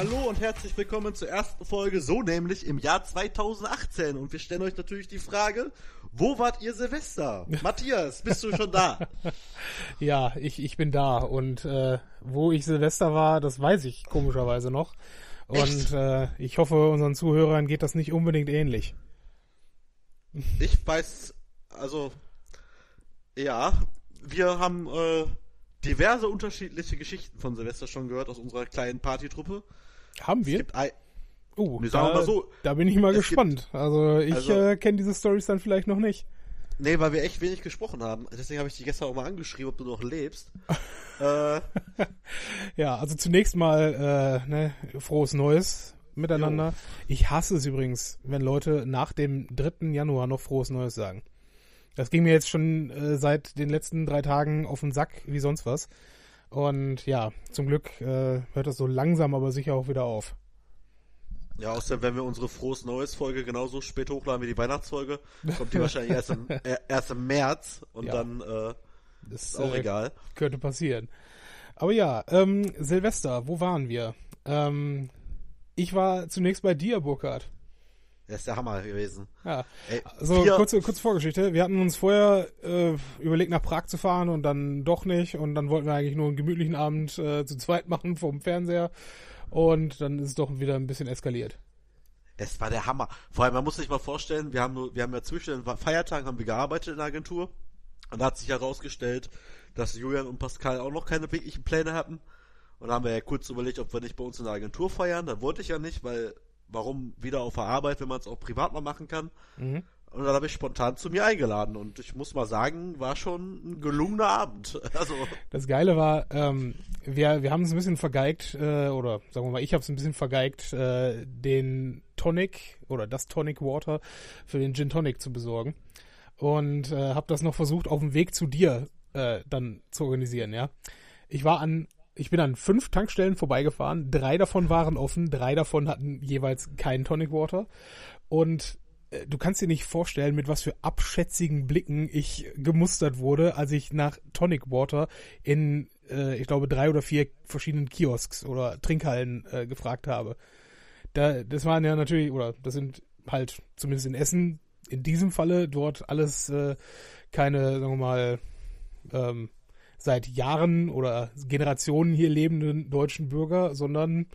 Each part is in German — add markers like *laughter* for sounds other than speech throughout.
Hallo und herzlich willkommen zur ersten Folge, so nämlich im Jahr 2018. Und wir stellen euch natürlich die Frage, wo wart ihr Silvester? *laughs* Matthias, bist du schon da? *laughs* ja, ich, ich bin da. Und äh, wo ich Silvester war, das weiß ich komischerweise noch. Und äh, ich hoffe, unseren Zuhörern geht das nicht unbedingt ähnlich. *laughs* Ich weiß, also, ja, wir haben äh, diverse unterschiedliche Geschichten von Silvester schon gehört aus unserer kleinen Partytruppe. Haben wir? Es gibt ein, Oh, da, so, da, bin ich mal gespannt. Gibt, also ich also, äh, kenne diese Stories dann vielleicht noch nicht. Nee, weil wir echt wenig gesprochen haben. Deswegen habe ich dich gestern auch mal angeschrieben, ob du noch lebst. *laughs* äh, ja, also zunächst mal äh, ne, frohes Neues miteinander. Jo. Ich hasse es übrigens, wenn Leute nach dem 3. Januar noch frohes Neues sagen. Das ging mir jetzt schon äh, seit den letzten drei Tagen auf den Sack wie sonst was. Und ja, zum Glück äh, hört das so langsam aber sicher auch wieder auf. Ja, außerdem, wenn wir unsere Frohes Neues Folge genauso spät hochladen wie die Weihnachtsfolge, kommt die *laughs* wahrscheinlich erst im, äh, erst im März und ja. dann äh, das ist auch äh, egal. Könnte passieren. Aber ja, ähm, Silvester, wo waren wir? Ähm, ich war zunächst bei dir, Burkhard. Das ist der Hammer gewesen. Ja. Ey, also kurze, kurze Vorgeschichte. Wir hatten uns vorher äh, überlegt, nach Prag zu fahren und dann doch nicht. Und dann wollten wir eigentlich nur einen gemütlichen Abend äh, zu zweit machen vom Fernseher. Und dann ist es doch wieder ein bisschen eskaliert. Es war der Hammer. Vor allem, man muss sich mal vorstellen, wir haben nur, wir haben ja zwischen den Feiertagen haben wir gearbeitet in der Agentur. Und da hat sich herausgestellt, dass Julian und Pascal auch noch keine wirklichen Pläne hatten. Und da haben wir ja kurz überlegt, ob wir nicht bei uns in der Agentur feiern. Da wollte ich ja nicht, weil warum wieder auf der Arbeit, wenn man es auch privat mal machen kann. Mhm. Und dann habe ich spontan zu mir eingeladen und ich muss mal sagen, war schon ein gelungener Abend. *laughs* Also das Geile war, ähm, wir, wir haben es ein bisschen vergeigt, äh, oder sagen wir mal, ich habe es ein bisschen vergeigt, äh, den Tonic oder das Tonic Water für den Gin Tonic zu besorgen. Und äh, habe das noch versucht, auf dem Weg zu dir äh, dann zu organisieren, ja. Ich war an ich bin an fünf Tankstellen vorbeigefahren. Drei davon waren offen, drei davon hatten jeweils keinen Tonic Water. Und äh, du kannst dir nicht vorstellen, mit was für abschätzigen Blicken ich gemustert wurde, als ich nach Tonic Water in, äh, ich glaube, drei oder vier verschiedenen Kiosks oder Trinkhallen äh, gefragt habe. Da, das waren ja natürlich, oder das sind halt zumindest in Essen in diesem Falle dort alles äh, keine, sagen wir mal, ähm, seit Jahren oder Generationen hier lebenden deutschen Bürger, sondern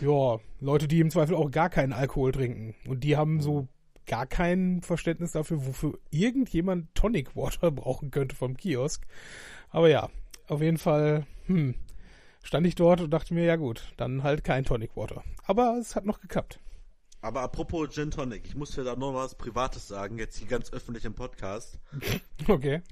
ja, Leute, die im Zweifel auch gar keinen Alkohol trinken. Und die haben so gar kein Verständnis dafür, wofür irgendjemand Tonic Water *laughs* brauchen könnte vom Kiosk. Aber ja, auf jeden Fall, hm, stand ich dort und dachte mir, ja gut, dann halt kein Tonic Water. Aber es hat noch geklappt. Aber apropos Gin Tonic, ich muss dir da noch was Privates sagen, jetzt hier ganz öffentlich im Podcast. *laughs* Okay.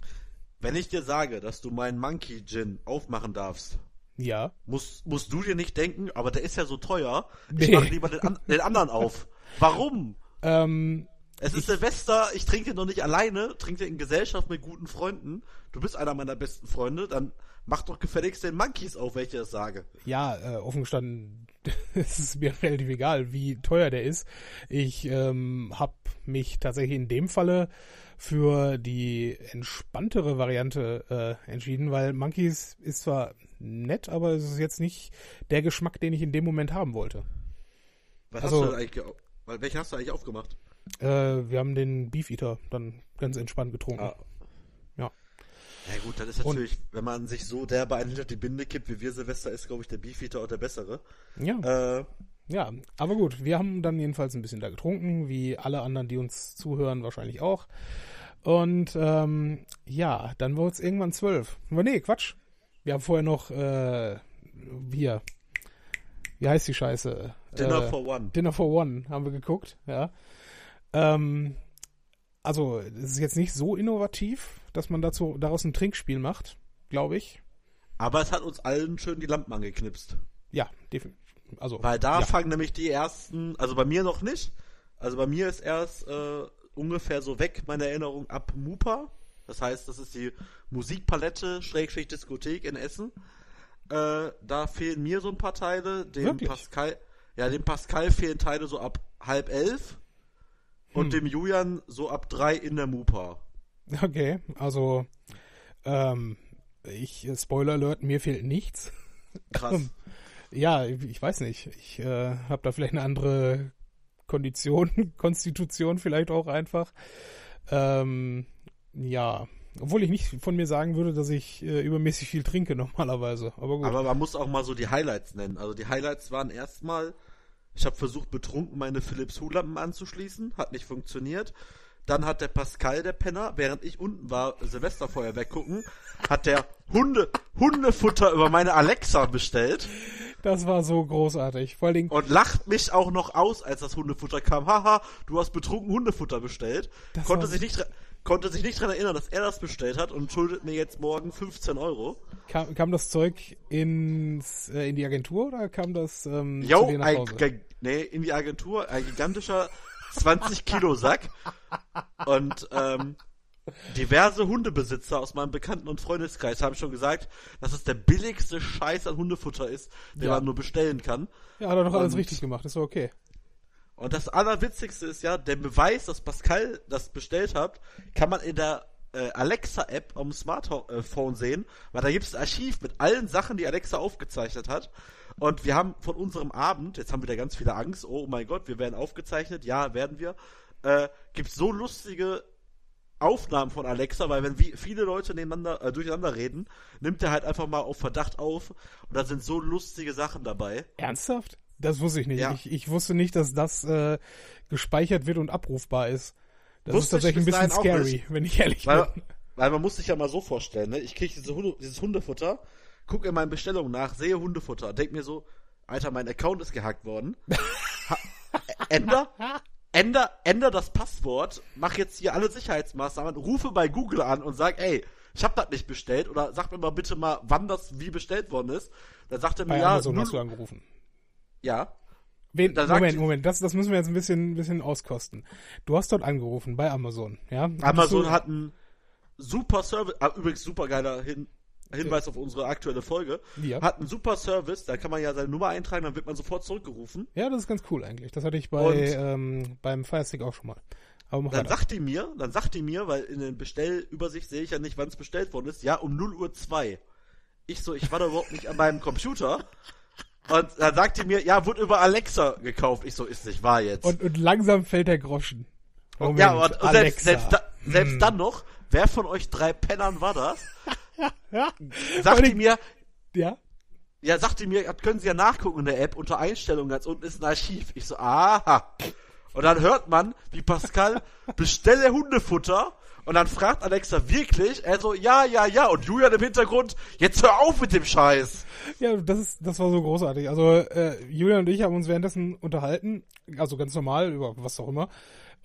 Wenn ich dir sage, dass du meinen Monkey Gin aufmachen darfst, ja. Musst, musst du dir nicht denken, aber der ist ja so teuer, ich nee. mache lieber den, an, den, anderen auf. Warum? Ähm, es ist ich, Silvester, ich trinke noch nicht alleine, trinke in Gesellschaft mit guten Freunden. Du bist einer meiner besten Freunde, dann mach doch gefälligst den Monkeys auf, wenn ich das sage. Ja, äh, offen gestanden, *laughs* es ist mir relativ egal, wie teuer der ist. Ich ähm, habe mich tatsächlich in dem Falle für die entspanntere Variante äh, entschieden, weil Monkeys ist zwar nett, aber es ist jetzt nicht der Geschmack, den ich in dem Moment haben wollte. Was also, hast du eigentlich, welchen hast du eigentlich aufgemacht? Äh, wir haben den Beef Eater dann ganz entspannt getrunken. Ah. Ja. Ja gut, dann ist natürlich, Und, wenn man sich so derbe einen hinter die Binde kippt, wie wir Silvester, ist, glaube ich, der Beefeater auch der bessere. Ja. Äh, ja, aber gut, wir haben dann jedenfalls ein bisschen da getrunken, wie alle anderen, die uns zuhören, wahrscheinlich auch. Und ähm, ja, dann wurde es irgendwann zwölf. Aber nee, Quatsch. Wir haben vorher noch äh, hier. Wie heißt die Scheiße? Dinner äh, for One. Dinner for One haben wir geguckt, ja. Ähm, also, es ist jetzt nicht so innovativ, dass man dazu daraus ein Trinkspiel macht, glaube ich. Aber es hat uns allen schön die Lampen angeknipst. Ja, definitiv. Also, Weil da ja. fangen nämlich die ersten, also bei mir noch nicht. Also bei mir ist erst äh, ungefähr so weg meine Erinnerung ab Mupa. Das heißt, das ist die Musikpalette Schrägstrich Diskothek in Essen. Äh, da fehlen mir so ein paar Teile. Dem Wirklich? Pascal, ja, dem Pascal fehlen Teile so ab halb elf. Hm. Und dem Julian so ab drei in der Mupa. Okay, also ähm, ich Spoiler Alert, mir fehlt nichts. Krass. *laughs* Ja, ich weiß nicht. Ich äh, habe da vielleicht eine andere Kondition, *laughs* Konstitution vielleicht auch einfach. Ähm, ja, obwohl ich nicht von mir sagen würde, dass ich äh, übermäßig viel trinke normalerweise. Aber gut. Aber man muss auch mal so die Highlights nennen. Also die Highlights waren erstmal, ich habe versucht betrunken meine Philips Hue-Lampen anzuschließen, hat nicht funktioniert. Dann hat der Pascal, der Penner, während ich unten war, Silvesterfeuer weggucken, hat der Hunde, Hundefutter über meine Alexa bestellt. Das war so großartig. Vor Dingen. Und lacht mich auch noch aus, als das Hundefutter kam. Haha, du hast betrunken Hundefutter bestellt. Das Konnte sich nicht, konnte sich nicht dran erinnern, dass er das bestellt hat und schuldet mir jetzt morgen 15 Euro. Kam, kam das Zeug ins, äh, in die Agentur oder kam das ähm, zu Jo, dir nach Hause? nee, in die Agentur, ein gigantischer 20 Kilo Sack und ähm, diverse Hundebesitzer aus meinem Bekannten- und Freundeskreis haben schon gesagt, dass es der billigste Scheiß an Hundefutter ist, den Ja. man nur bestellen kann. Ja, hat er doch alles richtig gemacht. Das war okay. Und das Allerwitzigste ist ja, der Beweis, dass Pascal das bestellt hat, kann man in der äh, Alexa-App am Smartphone sehen, weil da gibt es ein Archiv mit allen Sachen, die Alexa aufgezeichnet hat. Und wir haben von unserem Abend, jetzt haben wir da ganz viele Angst, oh mein Gott, wir werden aufgezeichnet, ja, werden wir, äh, gibt so lustige Aufnahmen von Alexa, weil wenn wie viele Leute nebeneinander, äh, durcheinander reden, nimmt er halt einfach mal auf Verdacht auf und da sind so lustige Sachen dabei. Ernsthaft? Das wusste ich nicht. Ja. Ich, ich wusste nicht, dass das äh, gespeichert wird und abrufbar ist. Das Wusste ist ich tatsächlich ein bis bisschen scary, wenn ich ehrlich Weil, bin. weil man muss sich ja mal so vorstellen, ne? Ich kriege diese Hunde, dieses Hundefutter, guck in meinen Bestellungen nach, sehe Hundefutter, denk mir so, Alter, mein Account ist gehackt worden. Ha, änder, änder, das Passwort, mach jetzt hier alle Sicherheitsmaßnahmen, rufe bei Google an und sag, ey, ich hab das nicht bestellt oder sag mir mal bitte mal, wann das wie bestellt worden ist. Dann sagt er mir, Bei ja, Amazon hast du angerufen. ja, Wen, Moment, die- Moment, das, das müssen wir jetzt ein bisschen, bisschen auskosten. Du hast dort angerufen bei Amazon, ja? Amazon du, hat einen super Service, ah, übrigens super geiler Hin Hinweis auf unsere aktuelle Folge, Ja. hat einen super Service, da kann man ja seine Nummer eintragen, dann wird man sofort zurückgerufen. Ja, das ist ganz cool eigentlich. Das hatte ich bei ähm, beim Firestick auch schon mal. Aber Dann weiter. sagt die mir, dann sagt die mir, weil in den Bestellübersicht sehe ich ja nicht, wann es bestellt worden ist, ja, um 0 Uhr 2. Ich so, ich war da überhaupt nicht an meinem Computer. Und dann sagt die mir, ja, wurde über Alexa gekauft. Ich so, ist nicht wahr jetzt. Und, und langsam fällt der Groschen. Moment, ja, und, und selbst, selbst, da, selbst Hm. dann noch, wer von euch drei Pennern war das? Ja, Sagt die mir, ja. Ja, sagte mir, das können Sie ja nachgucken in der App, unter Einstellungen ganz unten ist ein Archiv. Ich so, aha. Und dann hört man, wie Pascal, *laughs* bestelle Hundefutter. Und dann fragt Alexa wirklich, er so, ja, ja, ja. Und Julian im Hintergrund, jetzt hör auf mit dem Scheiß. Ja, das ist, das war so großartig. Also äh, Julian und ich haben uns währenddessen unterhalten, also ganz normal über was auch immer.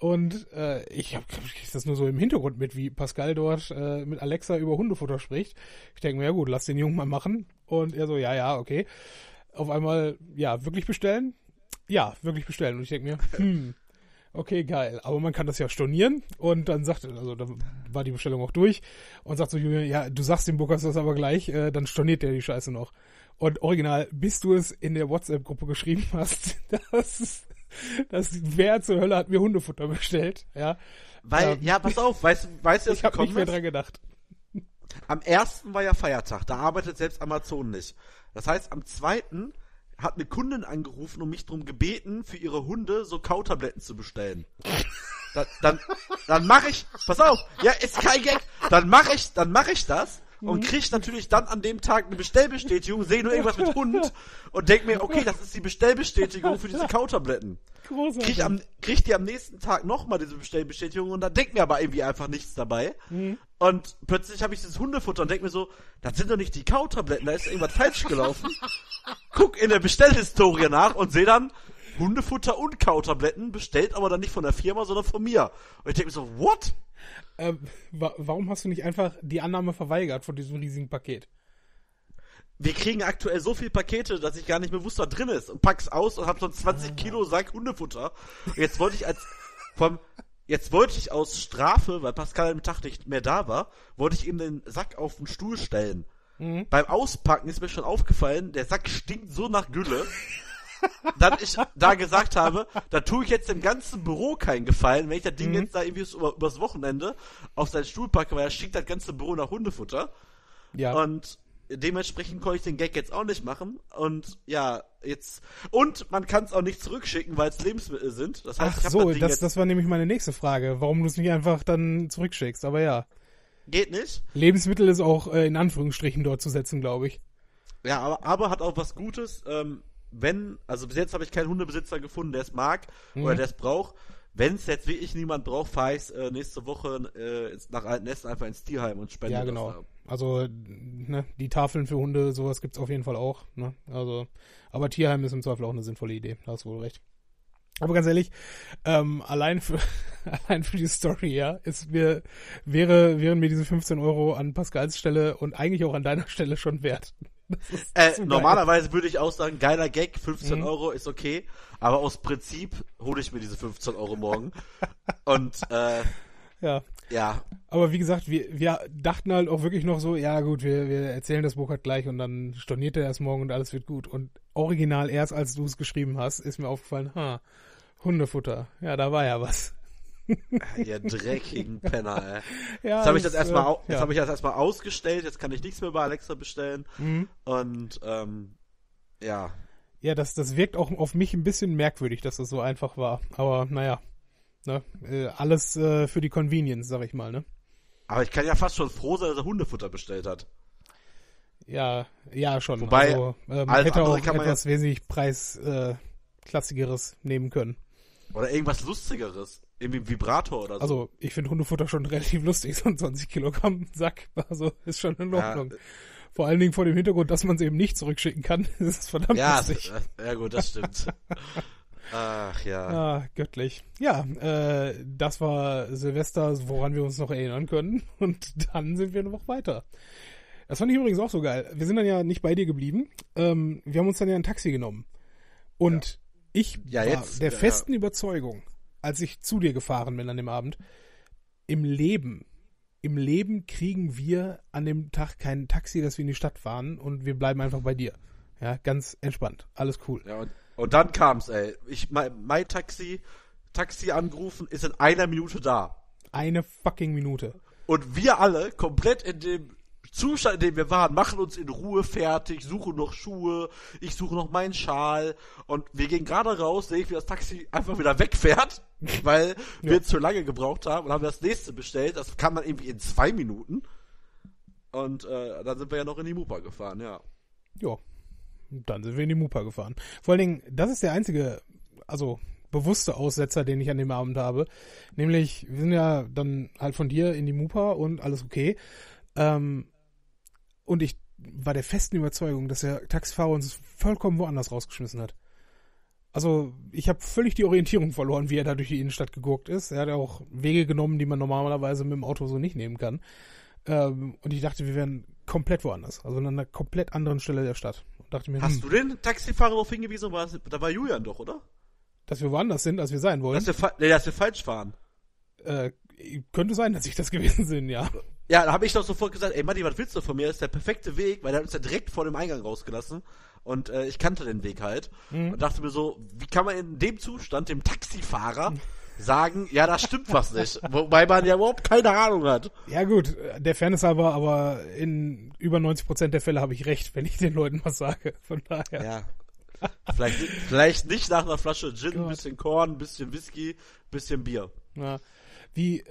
Und äh, ich habe das nur so im Hintergrund mit, wie Pascal dort äh, mit Alexa über Hundefutter spricht. Ich denke mir, ja gut, lass den Jungen mal machen. Und er so, ja, ja, okay. Auf einmal, ja, wirklich bestellen? Ja, wirklich bestellen. Und ich denke mir, *laughs* hm, okay, geil. Aber man kann das ja stornieren. Und dann sagt, also dann war die Bestellung auch durch. Und sagt so Julian, ja, du sagst dem Buckers das aber gleich, äh, dann storniert der die Scheiße noch. Und original, bis du es in der WhatsApp-Gruppe geschrieben hast, *laughs* dass, dass wer zur Hölle hat mir Hundefutter bestellt, ja. Weil, Ähm, ja, pass auf, weißt, du- weißt du, was *laughs* Ich habe nicht mehr dran gedacht. Am ersten war ja Feiertag, da arbeitet selbst Amazon nicht. Das heißt, am zweiten hat eine Kundin angerufen und mich drum gebeten, für ihre Hunde so Kautabletten zu bestellen. dann, dann, dann mache ich, pass auf, ja, ist kein Gag, dann mache ich, dann mache ich das und krieg natürlich dann an dem Tag eine Bestellbestätigung, sehe nur irgendwas mit Hund und denk mir, okay, das ist die Bestellbestätigung für diese Kautabletten. Großartig. Krieg, am, krieg die am nächsten Tag nochmal diese Bestellbestätigung und dann denkt mir aber irgendwie einfach nichts dabei. Und plötzlich habe ich dieses Hundefutter und denk mir so, das sind doch nicht die Kautabletten, da ist irgendwas falsch gelaufen. *laughs* Guck in der Bestellhistorie nach und sehe dann Hundefutter und Kautabletten, bestellt aber dann nicht von der Firma, sondern von mir. Und ich denke mir so, what? Ähm, wa warum hast du nicht einfach die Annahme verweigert von diesem riesigen Paket? Wir kriegen aktuell so viel Pakete, dass ich gar nicht mehr wusste, was drin ist. Und pack's aus und hab so einen 20 Kilo Sack Hundefutter. Und jetzt wollte ich als vom jetzt wollte ich aus Strafe, weil Pascal am Tag nicht mehr da war, wollte ich ihm den Sack auf den Stuhl stellen. Beim Auspacken ist mir schon aufgefallen, der Sack stinkt so nach Gülle. Dann ich da gesagt habe, da tue ich jetzt dem ganzen Büro keinen Gefallen, wenn ich das Ding jetzt da irgendwie über, übers Wochenende auf seinen Stuhl packe, weil da stinkt das ganze Büro nach Hundefutter. Ja. Und dementsprechend konnte ich den Gag jetzt auch nicht machen. Und ja, jetzt. Und man kann es auch nicht zurückschicken, weil es Lebensmittel sind. Das heißt, Ach so, das das, das war nämlich meine nächste Frage, warum du es nicht einfach dann zurückschickst. Aber ja, Geht nicht. Lebensmittel ist auch äh, in Anführungsstrichen dort zu setzen, glaube ich. Ja, aber, aber hat auch was Gutes. Ähm, wenn, also bis jetzt habe ich keinen Hundebesitzer gefunden, der es mag Mhm. oder der es braucht. Wenn es jetzt wirklich niemand braucht, fahre ich äh, nächste Woche äh, nach Altenessen einfach ins Tierheim und spende Ja, das genau. da. Also, ne, die Tafeln für Hunde, sowas gibt's auf jeden Fall auch. Ne? Also, aber Tierheim ist im Zweifel auch eine sinnvolle Idee. Da hast du wohl recht. Aber ganz ehrlich, ähm, allein für *laughs* allein für die Story, ja, ist mir wäre wären mir diese 15 Euro an Pascals Stelle und eigentlich auch an deiner Stelle schon wert. Äh, normalerweise würde ich auch sagen, geiler Gag, 15 Mhm. Euro ist okay, aber aus Prinzip hole ich mir diese 15 Euro morgen. *laughs* und äh, Ja, ja, aber wie gesagt, wir, wir dachten halt auch wirklich noch so, ja gut, wir, wir erzählen das Burkhard gleich und dann storniert er erst morgen und alles wird gut. Und original erst als du es geschrieben hast, ist mir aufgefallen, ha, Hundefutter. Ja, da war ja was. *laughs* ihr dreckigen Penner, ey. *laughs* Ja, Jetzt habe ich das erstmal äh, jetzt ja. habe ich das erstmal ausgestellt, jetzt kann ich nichts mehr bei Alexa bestellen Mhm. und ähm, ja, Ja, das, das wirkt auch auf mich ein bisschen merkwürdig, dass das so einfach war. Aber naja, ne, äh, alles äh, für die Convenience, sag ich mal, ne? aber ich kann ja fast schon froh sein, dass er Hundefutter bestellt hat. Ja, ja schon. Wobei, also, äh, man alles hätte auch kann man etwas wesentlich preisklassigeres äh, nehmen können. Oder irgendwas lustigeres, irgendwie ein Vibrator oder so. Also, ich finde Hundefutter schon relativ lustig, *laughs* so ein 20 Kilogramm Sack. Also, ist schon in Ja. Ordnung. Vor allen Dingen vor dem Hintergrund, dass man es eben nicht zurückschicken kann, *laughs* ist es verdammt ja, lustig. äh, ja gut, das stimmt. *laughs* Ach ja. Ah, göttlich. Ja, äh, das war Silvester, woran wir uns noch erinnern können. Und dann sind wir noch weiter. Das fand ich übrigens auch so geil. Wir sind dann ja nicht bei dir geblieben. Ähm, wir haben uns dann ja ein Taxi genommen. Und ich Ja, war jetzt, der ja, festen Überzeugung, als ich zu dir gefahren bin an dem Abend, im Leben, im Leben kriegen wir an dem Tag kein Taxi, dass wir in die Stadt fahren und wir bleiben einfach bei dir. Ja, ganz entspannt. Alles cool. Ja, und, und dann kam's, ey. Ich, mein, mein Taxi, Taxi angerufen, ist in einer Minute da. Eine fucking Minute. Und wir alle, komplett in dem Zustand, in dem wir waren, machen uns in Ruhe fertig, suchen noch Schuhe, ich suche noch meinen Schal und wir gehen gerade raus, sehe ich, wie das Taxi einfach wieder wegfährt, *laughs* weil wir zu lange gebraucht haben und haben das nächste bestellt. Das kam dann irgendwie in zwei Minuten. Und äh, dann sind wir ja noch in die Mupa gefahren, ja. Ja. Dann sind wir in die Mupa gefahren. Vor allen Dingen, das ist der einzige, also bewusste Aussetzer, den ich an dem Abend habe. Nämlich, wir sind ja dann halt von dir in die Mupa und alles okay. Ähm, und ich war der festen Überzeugung, dass der Taxifahrer uns vollkommen woanders rausgeschmissen hat. Also, ich habe völlig die Orientierung verloren, wie er da durch die Innenstadt gegurkt ist. Er hat ja auch Wege genommen, die man normalerweise mit dem Auto so nicht nehmen kann. Ähm, und ich dachte, wir wären komplett woanders. Also an einer komplett anderen Stelle der Stadt. Und dachte mir, Hast hm, du den Taxifahrer darauf hingewiesen? War da war Julian doch, oder? dass wir woanders sind, als wir sein wollen. Dass wir, nee, dass wir falsch fahren. Äh, könnte sein, dass ich das gewesen sind, ja. Ja, da habe ich doch sofort gesagt, ey Matti, was willst du von mir? Das ist der perfekte Weg, weil der hat uns ja direkt vor dem Eingang rausgelassen. Und äh, ich kannte den Weg halt. Mhm. Und dachte mir so, wie kann man in dem Zustand dem Taxifahrer *laughs* sagen, ja, da stimmt was nicht. *laughs* Wobei man ja überhaupt keine Ahnung hat. Ja gut, der Fairness halber, aber in über 90% der Fälle habe ich recht, wenn ich den Leuten was sage. Von daher. Ja. vielleicht, vielleicht nicht nach einer Flasche Gin, *laughs* ein bisschen Korn, ein bisschen Whisky, ein bisschen Bier. Ja. Wie, äh,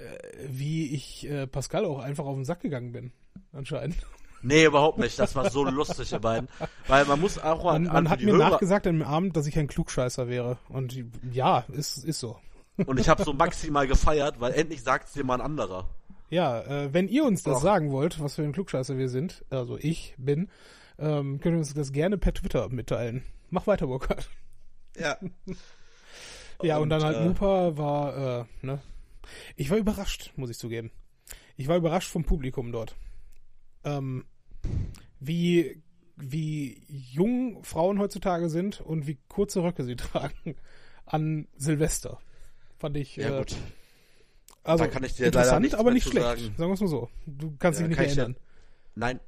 wie ich äh, Pascal auch einfach auf den Sack gegangen bin, anscheinend. *laughs* Nee, überhaupt nicht. Das war so lustig, ihr beiden. Weil man muss auch Man, an, man an hat die mir Hörer, nachgesagt an dem Abend, dass ich ein Klugscheißer wäre. Und ja, ist, ist so. Und ich habe so maximal gefeiert, weil endlich sagt's dir mal ein anderer. Ja, äh, wenn ihr uns das Och. sagen wollt, was für ein Klugscheißer wir sind, also ich bin, ähm, könnt ihr uns das gerne per Twitter mitteilen. Mach weiter, Burkhard. Ja. Ja, und, Und, dann halt äh, Mupa war, äh, ne. Ich war überrascht, muss ich zugeben. Ich war überrascht vom Publikum dort. Ähm, wie, wie jung Frauen heutzutage sind und wie kurze Röcke sie *laughs* tragen an Silvester. Fand ich, Ja, äh, gut. also da kann ich dir leider interessant, nichts aber mehr nicht schlecht. sagen. Sagen wir es mal so. Du kannst Ja, dich kann nicht ich dir- erinnern. Nein,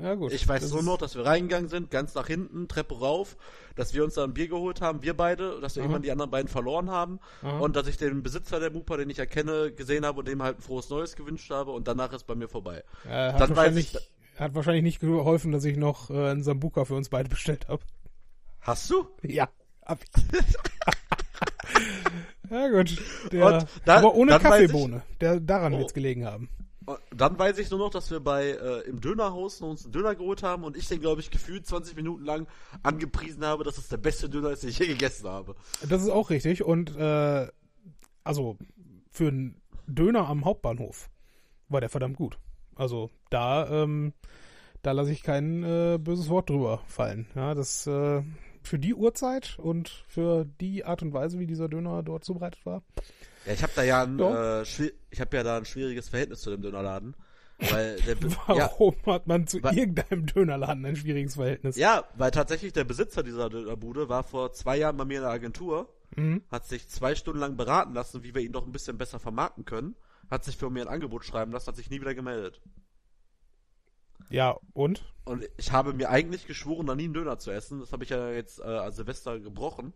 Ja, gut. ich weiß Das nur ist- noch, dass wir reingegangen sind, ganz nach hinten, Treppe rauf, dass wir uns da ein Bier geholt haben, wir beide, dass wir Aha. irgendwann die anderen beiden verloren haben Aha. und dass ich den Besitzer der Mupa, den ich erkenne, gesehen habe und dem halt ein frohes Neues gewünscht habe und danach ist bei mir vorbei. Er hat Dann wahrscheinlich, ich- Hat wahrscheinlich nicht geholfen, dass ich noch äh, einen Sambuka für uns beide bestellt habe. Hast du? Ja, hab ich. *laughs* ja gut. Der, dann- aber ohne weiß ich- Kaffeebohne. Der, daran Oh. wird's gelegen haben. Dann weiß ich nur noch, dass wir bei äh, im Dönerhaus uns einen Döner geholt haben und ich den, glaube ich, gefühlt 20 Minuten lang angepriesen habe, dass es der beste Döner ist, den ich je gegessen habe. Das ist auch richtig. Und äh, also für einen Döner am Hauptbahnhof war der verdammt gut. Also da, ähm, da lasse ich kein äh, böses Wort drüber fallen. Ja, das äh, für die Uhrzeit und für die Art und Weise, wie dieser Döner dort zubereitet war. Ja, ich habe da ja ein, Ja. äh, ich habe ja da ein schwieriges Verhältnis zu dem Dönerladen, weil der Be- *laughs* ja, Warum hat man zu Wa- irgendeinem Dönerladen ein schwieriges Verhältnis? ja, weil tatsächlich der Besitzer dieser Dönerbude war vor zwei Jahren bei mir in der Agentur, Mhm. hat sich zwei Stunden lang beraten lassen, wie wir ihn doch ein bisschen besser vermarkten können, hat sich für mir ein Angebot schreiben lassen, hat sich nie wieder gemeldet. Ja, und? Und ich habe mir eigentlich geschworen, da nie einen Döner zu essen. Das habe ich ja jetzt äh, als Silvester gebrochen.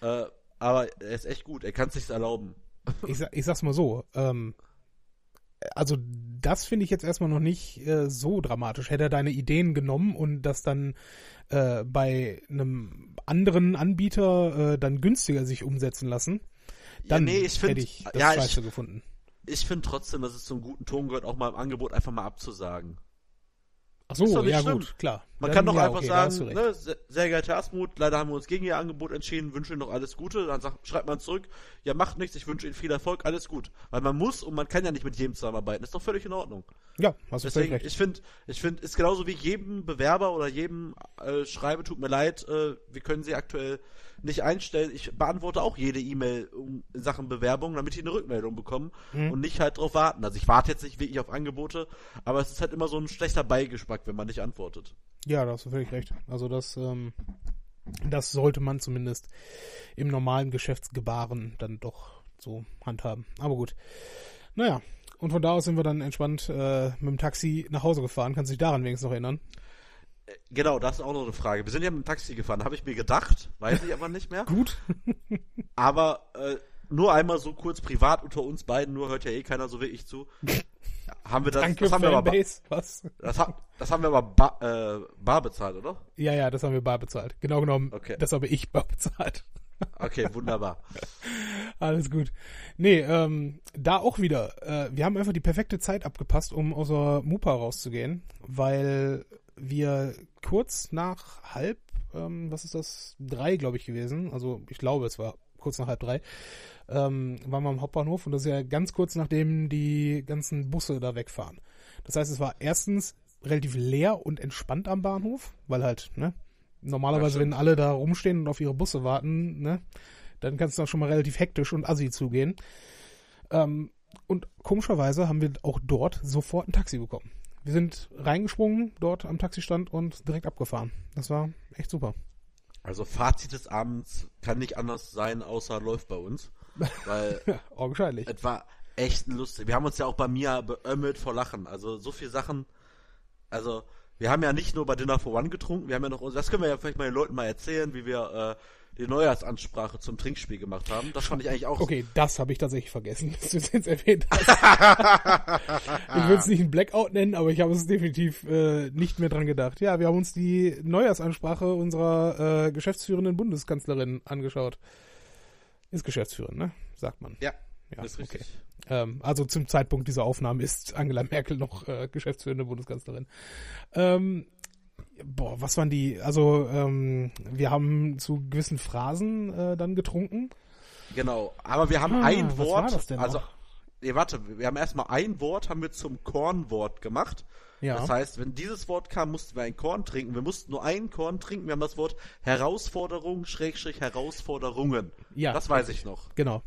Äh, aber er ist echt gut. Er kann es sich erlauben. Ich, ich sag's mal so, ähm, also das finde ich jetzt erstmal noch nicht äh, so dramatisch. Hätte er deine Ideen genommen und das dann äh, bei einem anderen Anbieter äh, dann günstiger sich umsetzen lassen, dann nee, ich find- hätte ich das ja, scheiße gefunden. Ich finde trotzdem, dass es zum guten Ton gehört, auch mal im Angebot einfach mal abzusagen. Ach so, ja schlimm. gut, klar. Man Dann, kann doch ja, einfach okay, sagen, ne, sehr, geehrter Asmut, leider haben wir uns gegen Ihr Angebot entschieden, wünschen Ihnen noch alles Gute. Dann sagt, schreibt man zurück, ja macht nichts, ich wünsche Ihnen viel Erfolg, alles gut. Weil man muss und man kann ja nicht mit jedem zusammenarbeiten, ist doch völlig in Ordnung. Ja, hast du Deswegen, recht. ich finde, ich finde, ist genauso wie jedem Bewerber oder jedem äh, Schreibe, tut mir leid, äh, wir können sie aktuell nicht einstellen. Ich beantworte auch jede E-Mail um, in Sachen Bewerbung, damit ich eine Rückmeldung bekomme Mhm. und nicht halt drauf warten. Also ich warte jetzt nicht wirklich auf Angebote, aber es ist halt immer so ein schlechter Beigeschmack, wenn man nicht antwortet. Ja, da hast du völlig recht. Also das, ähm, das sollte man zumindest im normalen Geschäftsgebaren dann doch so handhaben. Aber gut. Naja, und von da aus sind wir dann entspannt äh, mit dem Taxi nach Hause gefahren. Kannst du dich daran wenigstens noch erinnern? Genau, das ist auch noch eine Frage. Wir sind ja mit dem Taxi gefahren, habe ich mir gedacht, weiß ich aber nicht mehr. *laughs* Gut. Aber äh, nur einmal so kurz privat unter uns beiden, nur hört ja eh keiner so wirklich zu. Haben wir das, Danke, das haben wir aber. Was? Das, ha das haben wir aber ba äh, bar bezahlt, oder? Ja, ja, das haben wir bar bezahlt. Genau genommen, Okay. das habe ich bar bezahlt. *laughs* Okay, wunderbar. Alles gut. Nee, ähm, da auch wieder. Äh, wir haben einfach die perfekte Zeit abgepasst, um aus der Mupa rauszugehen, weil wir kurz nach halb, ähm, was ist das, drei, glaube ich, gewesen. Also ich glaube, es war kurz nach halb drei, ähm, waren wir am Hauptbahnhof und das ist ja ganz kurz nachdem die ganzen Busse da wegfahren. Das heißt, es war erstens relativ leer und entspannt am Bahnhof, weil halt, ne, normalerweise, wenn alle da rumstehen und auf ihre Busse warten, ne, dann kann es dann schon mal relativ hektisch und assi zugehen. Ähm, und komischerweise haben wir auch dort sofort ein Taxi bekommen. Wir sind reingesprungen dort am Taxistand und direkt abgefahren. Das war echt super. Also Fazit des Abends kann nicht anders sein, außer läuft bei uns. Weil *laughs* Ja, augenscheinlich. es war echt lustig. Wir haben uns ja auch bei mir beömmelt vor Lachen. Also so viel Sachen. Also wir haben ja nicht nur bei Dinner for One getrunken, wir haben ja noch, das können wir ja vielleicht mal den Leuten mal erzählen, wie wir äh, die Neujahrsansprache zum Trinkspiel gemacht haben. Das fand ich eigentlich auch Okay, das habe ich tatsächlich vergessen, *laughs* dass du es jetzt erwähnt hast. *laughs* ich würde es nicht ein Blackout nennen, aber ich habe es definitiv äh, nicht mehr dran gedacht. Ja, wir haben uns die Neujahrsansprache unserer äh, geschäftsführenden Bundeskanzlerin angeschaut. Ist geschäftsführend, ne? Sagt man. Ja, Ja, das ist richtig. Ähm, also zum Zeitpunkt dieser Aufnahme ist Angela Merkel noch äh, geschäftsführende Bundeskanzlerin. Ähm, boah, was waren die? Also ähm, wir haben zu gewissen Phrasen äh, dann getrunken. Genau. Aber wir haben Ah, ein was Wort. war das denn also, nee, warte, wir haben erstmal ein Wort, haben wir zum Kornwort gemacht. Ja. Das heißt, wenn dieses Wort kam, mussten wir ein Korn trinken. Wir mussten nur einen Korn trinken. Wir haben das Wort Herausforderung, Schrägstrich Herausforderungen. Ja, Das weiß ich noch. Genau.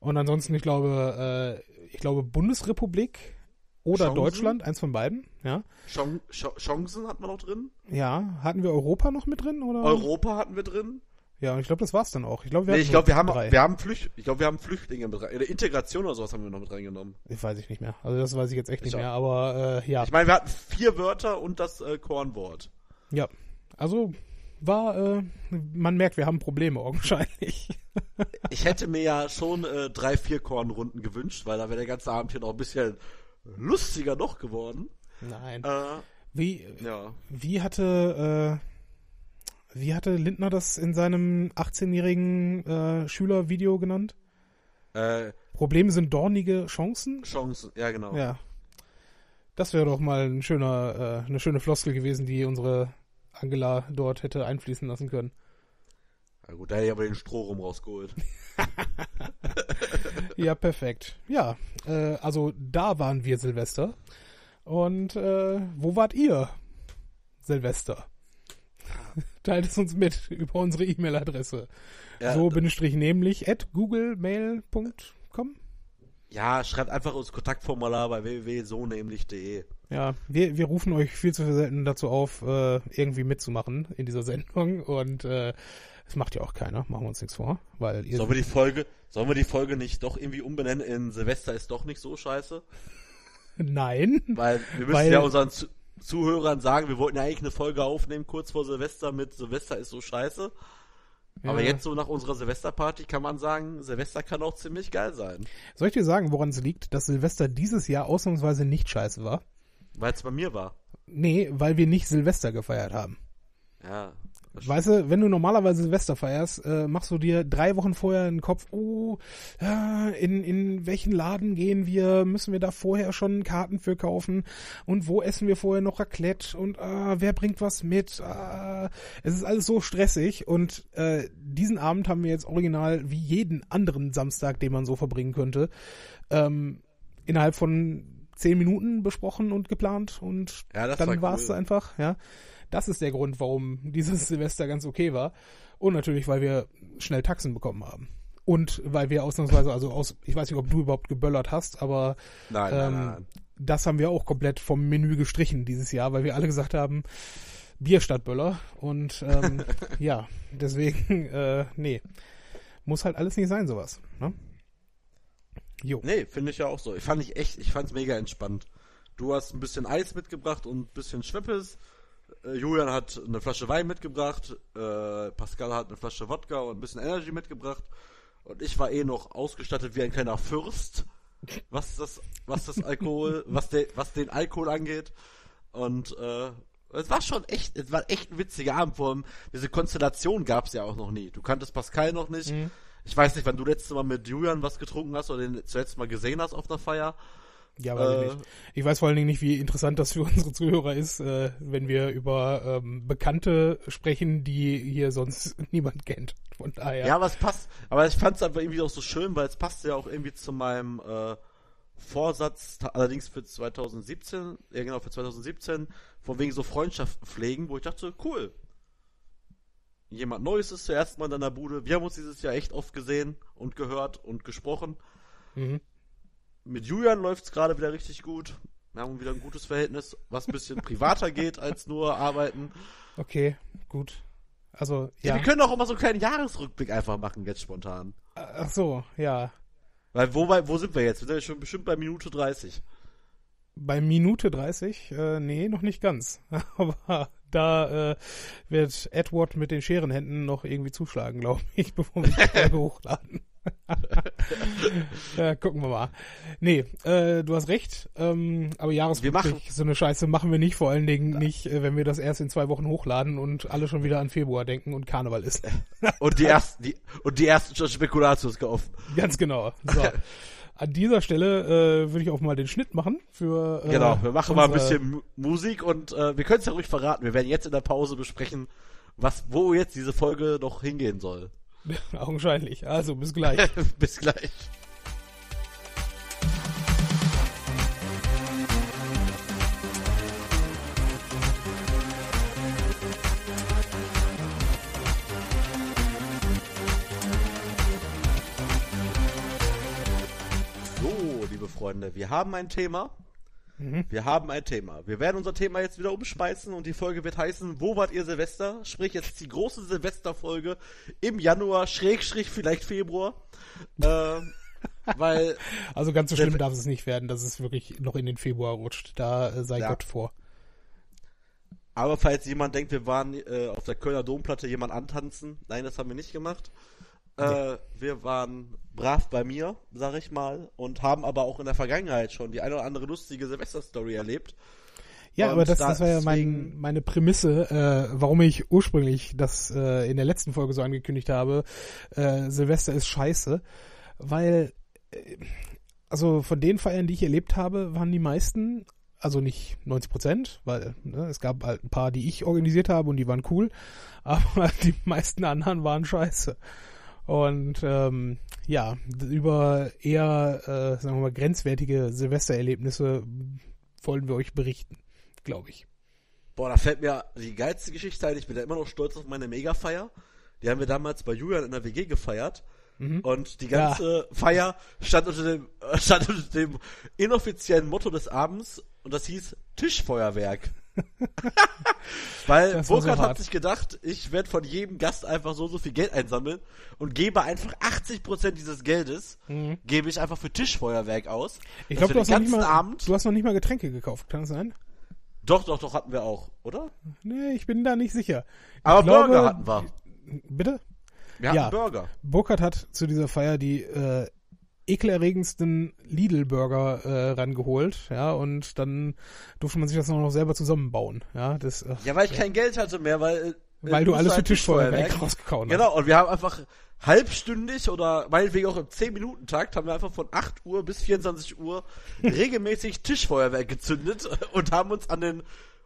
Und ansonsten, ich glaube, äh, ich glaube Bundesrepublik oder Chancen? Deutschland, eins von beiden. Ja. Chan Ch Chancen hatten wir noch drin. Ja. Hatten wir Europa noch mit drin oder? Europa hatten wir drin. Ja, und ich glaube, das war's dann auch. Ich glaube, wir, Nee, ich glaube, wir haben, drei. wir haben Flücht, ich glaube, wir haben Flüchtlinge mit rein. Oder Integration oder sowas haben wir noch mit reingenommen. Ich weiß ich nicht mehr. Also das weiß ich jetzt echt nicht Ich auch. mehr. Aber äh, ja, Ich meine, wir hatten vier Wörter und das äh, Kornwort. ja. Also war, äh, man merkt, wir haben Probleme *laughs* augenscheinlich. Ich hätte mir ja schon äh, drei, vier Kornrunden gewünscht, weil da wäre der ganze Abend hier noch ein bisschen lustiger noch geworden. Nein. Äh, Wie, Ja. wie hatte, äh, wie hatte Lindner das in seinem 18-jährigen äh, Schülervideo genannt? Äh, Probleme sind dornige Chancen? Chancen, ja genau. Ja. Das wäre doch mal ein schöner, äh, eine schöne Floskel gewesen, die unsere Angela dort hätte einfließen lassen können. Na gut, da hätte ich aber den Strohrum rausgeholt. *laughs* Ja, perfekt. Ja, äh, also da waren wir Silvester. Und äh, wo wart ihr Silvester? *laughs* Teilt es uns mit über unsere E-Mail-Adresse. Ja, so bindestrich nämlich at googlemail.com. ja, schreibt einfach uns Kontaktformular bei www.sonämlich.de. Ja, wir, wir rufen euch viel zu selten dazu auf, äh, irgendwie mitzumachen in dieser Sendung. Und äh, das macht ja auch keiner, machen wir uns nichts vor. Weil Sollen wir die Folge, sollen wir die Folge nicht doch irgendwie umbenennen in Silvester ist doch nicht so scheiße? *laughs* Nein. Weil wir müssen Weil- ja unseren Zu Zuhörern sagen, wir wollten ja eigentlich eine Folge aufnehmen kurz vor Silvester mit Silvester ist so scheiße. Aber Ja. jetzt so nach unserer Silvesterparty kann man sagen, Silvester kann auch ziemlich geil sein. Soll ich dir sagen, woran es liegt, dass Silvester dieses Jahr ausnahmsweise nicht scheiße war? Weil es bei mir war. Nee, weil wir nicht Silvester gefeiert haben. Ja. Weißt du, wenn du normalerweise Silvester feierst, äh, machst du dir drei Wochen vorher in den Kopf, oh, in, in welchen Laden gehen wir, müssen wir da vorher schon Karten für kaufen? Und wo essen wir vorher noch Raclette? Und ah, wer bringt was mit, ah, es ist alles so stressig. Und äh, diesen Abend haben wir jetzt original wie jeden anderen Samstag, den man so verbringen könnte, ähm, innerhalb von zehn Minuten besprochen und geplant. Und Ja, dann war war es cool. einfach, ja. Das ist der Grund, warum dieses Silvester ganz okay war. Und natürlich, weil wir schnell Taxen bekommen haben. Und weil wir ausnahmsweise, also aus, ich weiß nicht, ob du überhaupt geböllert hast, aber Nein, ähm, nein, nein. das haben wir auch komplett vom Menü gestrichen dieses Jahr, weil wir alle gesagt haben, Bier statt Böller. Und ähm, *laughs* ja, deswegen, *laughs* äh, nee. Muss halt alles nicht sein, sowas. Ne? Jo. Nee, finde ich ja auch so. Ich fand ich echt, ich fand's mega entspannt. Du hast ein bisschen Eis mitgebracht und ein bisschen Schweppes. Äh, Julian hat eine Flasche Wein mitgebracht. Äh, Pascal hat eine Flasche Wodka und ein bisschen Energy mitgebracht. Und ich war eh noch ausgestattet wie ein kleiner Fürst, was das, was das Alkohol, *laughs* was, de, was den Alkohol angeht. Und äh, es war schon echt, es war echt ein witziger Abend. Vor allem diese Konstellation gab's ja auch noch nie. Du kanntest Pascal noch nicht. Mhm. Ich weiß nicht, wann du letztes Mal mit Julian was getrunken hast oder den zuletzt mal gesehen hast auf einer Feier. Ja, weiß Äh, ich nicht. Ich weiß vor allen Dingen nicht, wie interessant das für *laughs* unsere Zuhörer ist, äh, wenn wir über ähm, Bekannte sprechen, die hier sonst *laughs* niemand kennt. Von daher. Ja, aber es passt. Aber ich fand es einfach irgendwie auch so schön, weil es passt ja auch irgendwie zu meinem äh, Vorsatz, allerdings für 2017, ja genau, für 2017, von wegen so Freundschaften pflegen, wo ich dachte, cool. Jemand Neues ist zuerst mal in deiner Bude. Wir haben uns dieses Jahr echt oft gesehen und gehört und gesprochen. Mhm. Mit Julian läuft's gerade wieder richtig gut. Wir haben wieder ein gutes Verhältnis, was ein bisschen privater geht als nur arbeiten. Okay, gut. Also, Ja. ja. wir können auch immer so einen kleinen Jahresrückblick einfach machen, jetzt spontan. Ach so, ja. Weil wo, wo sind wir jetzt? Wir sind ja schon bestimmt bei Minute 30. Bei Minute 30? Äh, nee, noch nicht ganz. *laughs* Aber da äh, wird Edward mit den Scherenhänden noch irgendwie zuschlagen, glaube ich, *laughs* bevor wir die Folge hochladen. *laughs* ja, gucken wir mal. Nee, äh, du hast recht. Ähm, aber Jahresrückblick, so eine Scheiße machen wir nicht, vor allen Dingen nicht, äh, wenn wir das erst in zwei Wochen hochladen und alle schon wieder an Februar denken und Karneval ist. *laughs* Und die ersten, die, und die ersten schon Spekulatius kaufen. Ganz genau. So. An dieser Stelle äh, würde ich auch mal den Schnitt machen für. Äh, Genau, wir machen mal ein bisschen Mu- Musik und äh, wir können es ja ruhig verraten. Wir werden jetzt in der Pause besprechen, was, wo jetzt diese Folge noch hingehen soll. *laughs* Augenscheinlich. Also, bis gleich. *laughs* Bis gleich. So, liebe Freunde, wir haben ein Thema. Mhm. Wir haben ein Thema. Wir werden unser Thema jetzt wieder umschmeißen und die Folge wird heißen, wo wart ihr Silvester? Sprich jetzt die große Silvesterfolge im Januar, Schrägstrich vielleicht Februar. *laughs* Ähm, weil, Also ganz so schlimm darf es nicht werden, dass es wirklich noch in den Februar rutscht. Da äh, sei Ja. Gott vor. aber falls jemand denkt, wir waren äh, auf der Kölner Domplatte jemand antanzen, nein, das haben wir nicht gemacht. Äh, wir waren brav bei mir, sag ich mal, und haben aber auch in der Vergangenheit schon die eine oder andere lustige Silvesterstory erlebt. Ja, Und aber das, da- das war ja mein, meine Prämisse, äh, warum ich ursprünglich das äh, in der letzten Folge so angekündigt habe, äh, Silvester ist scheiße, weil äh, also von den Feiern, die ich erlebt habe, waren die meisten, also nicht 90 Prozent, weil ne, es gab halt ein paar, die ich organisiert habe und die waren cool, *laughs* aber die meisten anderen waren scheiße. Und ähm, ja, über eher, äh, sagen wir mal, grenzwertige Silvestererlebnisse wollen wir euch berichten, glaube ich. Boah, da fällt mir die geilste Geschichte ein. Ich bin da immer noch stolz auf meine Mega-Feier. Die haben wir damals bei Julian in der WG gefeiert. Und die ganze Feier stand unter dem, *laughs* stand unter dem inoffiziellen Motto des Abends und das hieß Tischfeuerwerk. *laughs* Weil war so hat sich gedacht, ich werde von jedem Gast einfach so so viel Geld einsammeln und gebe einfach 80% dieses Geldes, gebe ich einfach für Tischfeuerwerk aus. Mhm. Ich glaube, du, hast noch mal- Abend. du hast noch nicht mal Getränke gekauft, kann das sein? Doch, doch, doch, hatten wir auch, oder? Nee, ich bin da nicht sicher. Ich Aber glaube- Burger hatten wir. Bitte? Wir hatten Ja. Burger. Burkhardt hat zu dieser Feier die äh, ekelerregendsten Lidl-Burger äh, rangeholt, ja, und dann durfte man sich das noch selber zusammenbauen, ja, das, äh, Ja, weil ich kein Geld hatte mehr, weil äh, weil du musste alles für halt Tischfeuerwerk rausgehauen hast. Genau, und wir haben einfach halbstündig oder meinetwegen auch im 10-Minuten-Takt haben wir einfach von 8 Uhr bis 24 Uhr *laughs* regelmäßig Tischfeuerwerk gezündet *laughs* und haben uns an den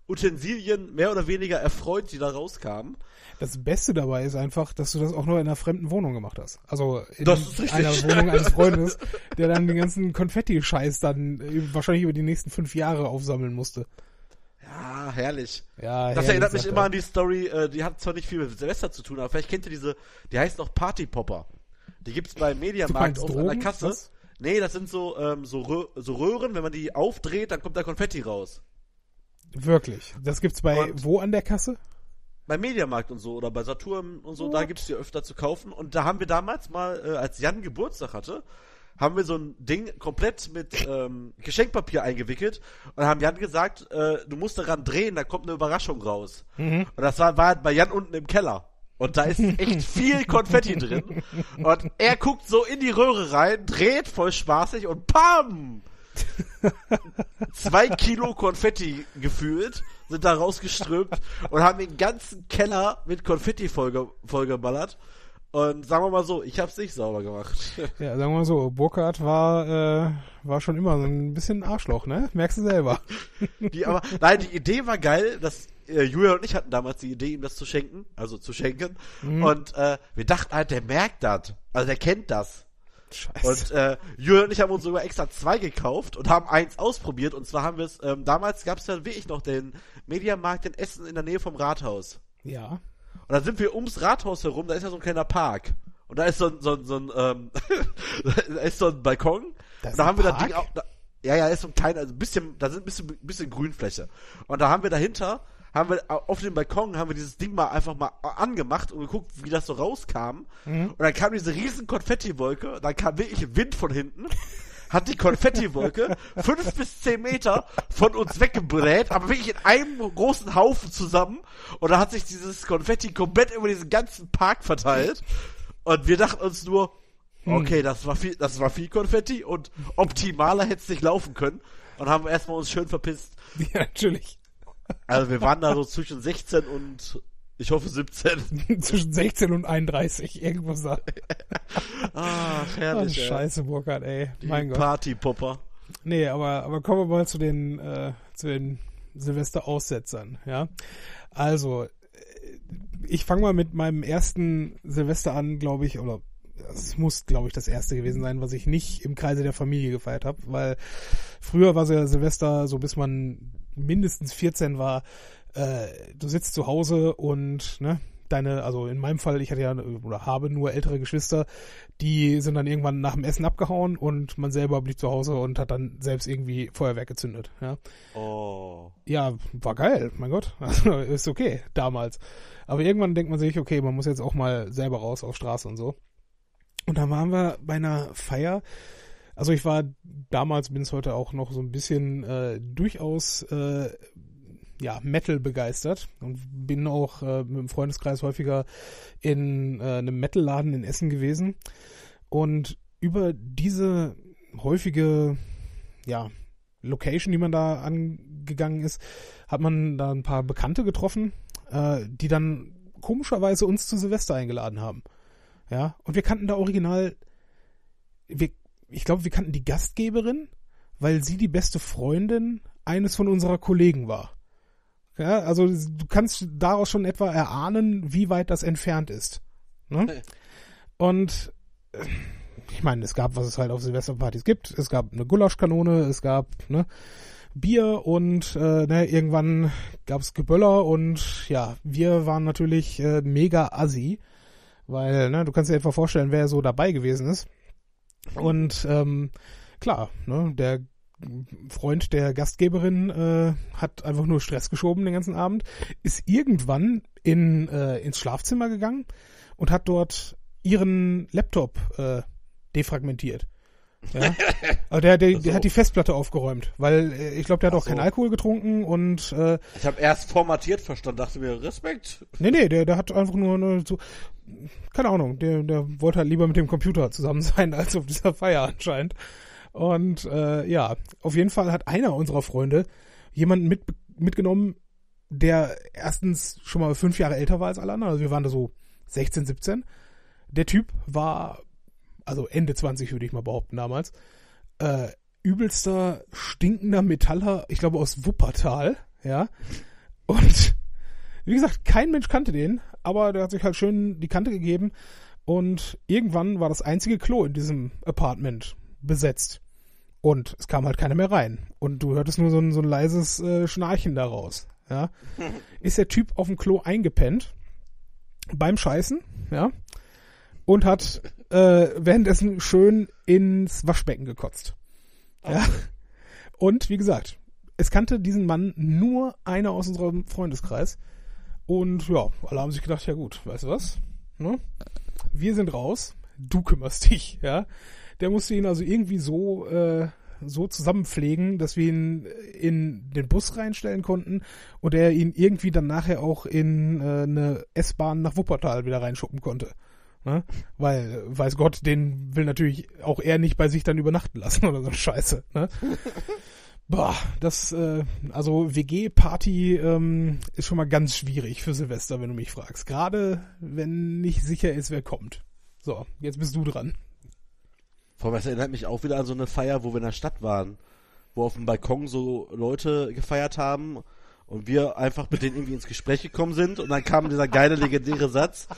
Utensilien mehr oder weniger erfreut, die da rauskamen. Das Beste dabei ist einfach, dass du das auch nur in einer fremden Wohnung gemacht hast. Also in einer Wohnung eines Freundes, der dann den ganzen Konfetti-Scheiß dann äh, wahrscheinlich über die nächsten fünf Jahre aufsammeln musste. Ja, herrlich. Ja, Das herrlich, erinnert mich immer er. an die Story, äh, die hat zwar nicht viel mit Silvester zu tun, aber vielleicht kennt ihr diese, die heißt noch Party Popper. Die gibt's beim Mediamarkt oft an der? Kasse. Was? Nee, das sind so, ähm, so, Rö so Röhren, wenn man die aufdreht, dann kommt da Konfetti raus. Wirklich. Das gibt's bei Und- wo an der Kasse? Beim Mediamarkt und so oder bei Saturn und so, da gibt's die öfter zu kaufen. Und da haben wir damals mal, äh, als Jan Geburtstag hatte, haben wir so ein Ding komplett mit ähm, Geschenkpapier eingewickelt und haben Jan gesagt, äh, du musst daran drehen, da kommt eine Überraschung raus. Und das war, war bei Jan unten im Keller. Und da ist *laughs* echt viel Konfetti drin. Und er guckt so in die Röhre rein, dreht voll spaßig und PAM! *laughs* Zwei Kilo Konfetti gefühlt, sind da rausgeströmt *laughs* und haben den ganzen Keller mit Konfetti vollge vollgeballert. Und sagen wir mal so, ich hab's nicht sauber gemacht. *laughs* Ja, sagen wir mal so, Burkhardt war, äh, war schon immer so ein bisschen ein Arschloch, ne? Merkst du selber. *laughs* Die, aber, nein, die Idee war geil, dass äh, Julia und ich hatten damals die Idee, ihm das zu schenken, also zu schenken. Und äh, wir dachten halt, der merkt das. Also der kennt das. Scheiße. Und äh, Julia und ich haben uns sogar extra zwei gekauft und haben eins ausprobiert. Und zwar haben wir es, ähm, damals gab es ja wirklich noch den Mediamarkt in Essen in der Nähe vom Rathaus. ja. Und dann sind wir ums Rathaus herum, da ist ja so ein kleiner Park. Und da ist so ein, so ein, so ein, ähm, *laughs* da ist so ein Balkon. Da ist und da haben wir das Park? Ding auch, da, ja, ja, ist so ein kleiner, also ein bisschen, da sind ein bisschen, bisschen Grünfläche. Und da haben wir dahinter, haben wir auf dem Balkon, haben wir dieses Ding mal einfach mal angemacht und geguckt, wie das so rauskam. Mhm. Und dann kam diese riesen Konfettiwolke, dann kam wirklich Wind von hinten. Hat die Konfettiwolke *laughs* fünf bis zehn Meter von uns weggebrät, aber wirklich in einem großen Haufen zusammen. Und da hat sich dieses Konfetti komplett über diesen ganzen Park verteilt. Und wir dachten uns nur, okay, das war viel, das war viel Konfetti und optimaler hätte es nicht laufen können. Und haben erstmal uns schön verpisst. Ja, natürlich. Also wir waren da so zwischen 16 und ich hoffe 17. *laughs* Zwischen 16 und 31, irgendwas da. Ah, Oh, herrlich. ey. scheiße, Burkhardt, ey. Die Mein Gott. Partypopper. Nee, aber, aber kommen wir mal zu den, äh, zu den Silvester-Aussetzern, ja. Also, äh, ich fange mal mit meinem ersten Silvester an, glaube ich, oder es muss, glaube ich, das erste gewesen sein, was ich nicht im Kreise der Familie gefeiert habe, weil früher war ja Silvester, so bis man mindestens 14 war, äh, du sitzt zu Hause und, ne, deine, also in meinem Fall, ich hatte ja oder habe nur ältere Geschwister, die sind dann irgendwann nach dem Essen abgehauen und man selber blieb zu Hause und hat dann selbst irgendwie Feuerwerk gezündet, ja. Oh. Ja, war geil, mein Gott. *laughs* Also ist okay, damals. Aber irgendwann denkt man sich, okay, man muss jetzt auch mal selber raus auf Straße und so. Und dann waren wir bei einer Feier. Also ich war damals, bin es heute auch noch so ein bisschen äh, durchaus äh, ja, Metal begeistert und bin auch äh, mit dem Freundeskreis häufiger in äh, einem Metal-Laden in Essen gewesen. Und über diese häufige, ja, Location, die man da angegangen ist, hat man da ein paar Bekannte getroffen, äh, die dann komischerweise uns zu Silvester eingeladen haben. Ja, und wir kannten da original, wir, ich glaube, wir kannten die Gastgeberin, weil sie die beste Freundin eines von unserer Kollegen war. Ja, also du kannst daraus schon etwa erahnen, wie weit das entfernt ist. Ne? Und ich meine, es gab, was es halt auf Silvesterpartys gibt. Es gab eine Gulaschkanone, es gab ne, Bier und äh, ne, irgendwann gab es Geböller und ja, wir waren natürlich äh, mega assi, weil ne, du kannst dir etwa vorstellen, wer so dabei gewesen ist. Und ähm, klar, ne, der Freund der Gastgeberin äh, hat einfach nur Stress geschoben den ganzen Abend, ist irgendwann in äh, ins Schlafzimmer gegangen und hat dort ihren Laptop äh, defragmentiert. Ja. Aber der, der, der hat die Festplatte aufgeräumt, weil äh, ich glaube, der hat Ach auch keinen so. Alkohol getrunken und äh, Ich habe erst formatiert verstanden, dachte mir, Respekt. nee, nee, der, der hat einfach nur eine, so, keine Ahnung, der, der wollte halt lieber mit dem Computer zusammen *laughs* sein, als auf dieser Feier anscheinend. Und äh, ja, auf jeden Fall hat einer unserer Freunde jemanden mit, mitgenommen, der erstens schon mal fünf Jahre älter war als alle anderen, also wir waren da so 16, 17. Der Typ war, also Ende 20 würde ich mal behaupten damals, äh, übelster, stinkender Metaller, ich glaube aus Wuppertal, ja. Und wie gesagt, kein Mensch kannte den, aber der hat sich halt schön die Kante gegeben und irgendwann war das einzige Klo in diesem Apartment besetzt. Und es kam halt keiner mehr rein. Und du hörtest nur so ein, so ein leises äh, Schnarchen daraus. Ja. *laughs* Ist der Typ auf dem Klo eingepennt beim Scheißen, ja, und hat äh, währenddessen schön ins Waschbecken gekotzt. Ja. Und wie gesagt, es kannte diesen Mann nur einer aus unserem Freundeskreis. Und ja, alle haben sich gedacht, ja gut, weißt du was? Ne? Wir sind raus, du kümmerst dich, ja. Der musste ihn also irgendwie so, äh, so zusammenpflegen, dass wir ihn in den Bus reinstellen konnten und er ihn irgendwie dann nachher auch in äh, eine S-Bahn nach Wuppertal wieder reinschuppen konnte. Ne? Weil, weiß Gott, den will natürlich auch er nicht bei sich dann übernachten lassen *laughs* oder so eine Scheiße. Ne? *laughs* Boah, das, äh, also WG-Party ähm, ist schon mal ganz schwierig für Silvester, wenn du mich fragst. Gerade wenn nicht sicher ist, wer kommt. So, jetzt bist du dran. Vor allem, das erinnert mich auch wieder an so eine Feier, wo wir in der Stadt waren, wo auf dem Balkon so Leute gefeiert haben und wir einfach mit denen irgendwie ins Gespräch gekommen sind und dann kam dieser geile legendäre Satz,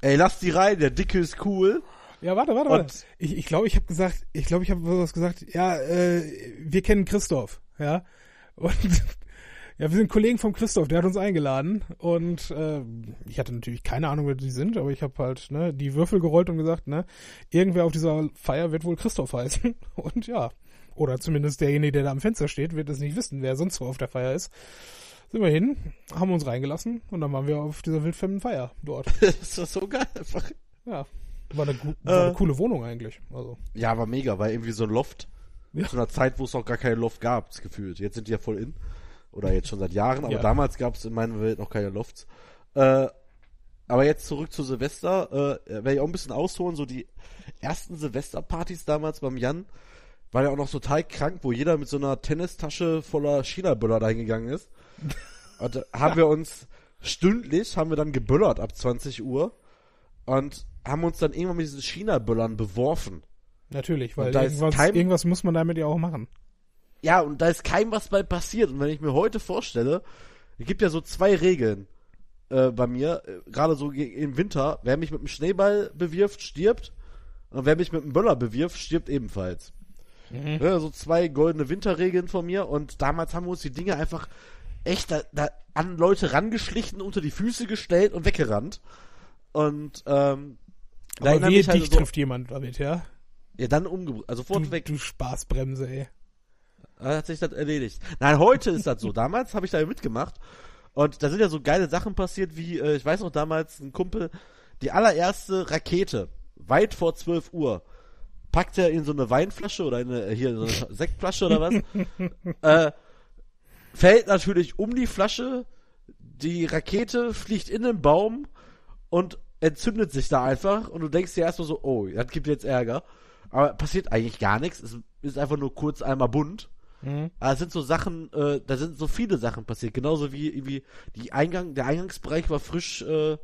ey, lass die rein, der Dicke ist cool. Ja, warte, warte, Und- warte. Ich ich, glaube, ich habe gesagt, ich glaube, ich habe was gesagt. Ja, äh, wir kennen Christoph, ja. Und *laughs* ja, wir sind Kollegen vom Christoph, der hat uns eingeladen und äh, ich hatte natürlich keine Ahnung, wer die sind, aber ich habe halt ne, die Würfel gerollt und gesagt, ne, irgendwer auf dieser Feier wird wohl Christoph heißen. *laughs* Und ja, oder zumindest derjenige, der da am Fenster steht, wird es nicht wissen, wer sonst so auf der Feier ist. Sind wir hin, haben uns reingelassen und dann waren wir auf dieser wildfremden Feier dort. *laughs* das war so geil einfach. Ja, war eine, war eine Äh. coole Wohnung eigentlich. Also Ja, war mega, weil irgendwie so ein Loft. Ja. Zu einer Zeit, wo es noch gar keine Loft gab, das gefühlt. Jetzt sind die ja voll in. Oder jetzt schon seit Jahren, aber Ja. damals gab es in meiner Welt noch keine Lofts. Äh, aber jetzt zurück zu Silvester, äh, werde ich auch ein bisschen ausholen, so die ersten Silvesterpartys damals beim Jan, war ja auch noch total krank, wo jeder mit so einer Tennistasche voller China-Böller reingegangen ist. Und da haben wir uns stündlich, haben wir dann geböllert ab 20 Uhr und haben uns dann irgendwann mit diesen China-Böllern beworfen. Natürlich, weil irgendwas, kein- irgendwas muss man damit ja auch machen. Ja, und da ist keinem was bei passiert. Und wenn ich mir heute vorstelle, es gibt ja so zwei Regeln äh, bei mir, äh, gerade so im Winter, wer mich mit einem Schneeball bewirft, stirbt. Und wer mich mit einem Böller bewirft, stirbt ebenfalls. Ja, so zwei goldene Winterregeln von mir. Und damals haben wir uns die Dinge einfach echt da, da an Leute rangeschlichen, unter die Füße gestellt und weggerannt. Und ähm, da Aber erinnert wehe, halt dich so- trifft jemand damit, ja? Ja, dann umgebracht. Also sofort Du, weg. du Spaßbremse, ey. Da hat sich das erledigt. Nein, heute ist das so. Damals habe ich da mitgemacht. Und da sind ja so geile Sachen passiert, wie, äh, ich weiß noch damals, ein Kumpel, die allererste Rakete, weit vor 12 Uhr, packt er in so eine Weinflasche oder in eine, hier, in so eine *laughs* Sektflasche oder was, äh, fällt natürlich um die Flasche, die Rakete fliegt in den Baum und entzündet sich da einfach und du denkst dir erstmal so, oh, das gibt jetzt Ärger. Aber passiert eigentlich gar nichts. Es ist einfach nur kurz einmal bunt. Mhm. Aber es sind so Sachen, äh, da sind so viele Sachen passiert. Genauso wie, wie die Eingang, der Eingangsbereich war frisch, äh,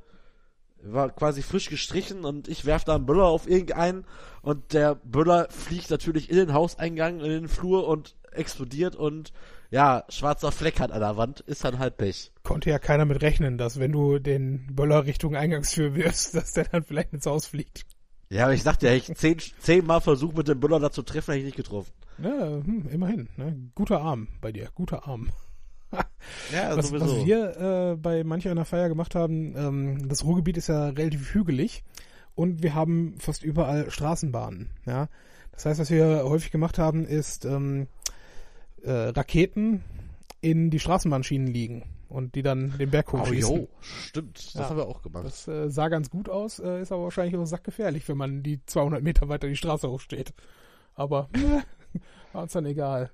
war quasi frisch gestrichen und ich werf da einen Böller auf irgendeinen und der Böller fliegt natürlich in den Hauseingang, in den Flur und explodiert und ja, schwarzer Fleck hat an der Wand, ist dann halt Pech. Konnte ja keiner mit rechnen, dass wenn du den Böller Richtung Eingangstür wirfst, *laughs* dass der dann vielleicht ins Haus fliegt. Ja, aber ich dachte ja, ich zehn, zehnmal versucht mit dem Böller da zu treffen, hätte ich nicht getroffen. Ja, hm, immerhin. Ne? Guter Arm bei dir, guter Arm. *laughs* Ja, was, was wir äh, bei manch einer Feier gemacht haben, ähm, das Ruhrgebiet ist ja relativ hügelig und wir haben fast überall Straßenbahnen. Ja? Das heißt, was wir häufig gemacht haben, ist ähm, äh, Raketen in die Straßenbahnschienen liegen und die dann den Berg Oh, hochschießen. jo, stimmt, das Ja. haben wir auch gemacht. Das äh, sah ganz gut aus, äh, ist aber wahrscheinlich auch sackgefährlich, wenn man die 200 Meter weiter die Straße hochsteht. Aber *laughs* äh, war uns dann egal.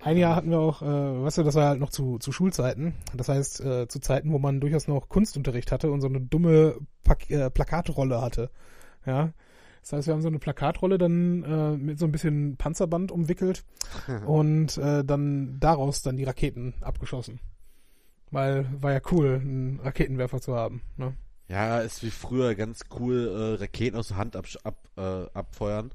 Ein Jahr hatten wir auch, äh, weißt du, das war halt noch zu, zu Schulzeiten. Das heißt, äh, zu Zeiten, wo man durchaus noch Kunstunterricht hatte und so eine dumme Pak äh, Plakatrolle hatte. Ja. Das heißt, wir haben so eine Plakatrolle dann äh, mit so ein bisschen Panzerband umwickelt *laughs* und äh, dann daraus dann die Raketen abgeschossen. Weil war ja cool, einen Raketenwerfer zu haben. Ne? Ja, ist wie früher ganz cool, äh, Raketen aus der Hand ab, ab, äh, abfeuern.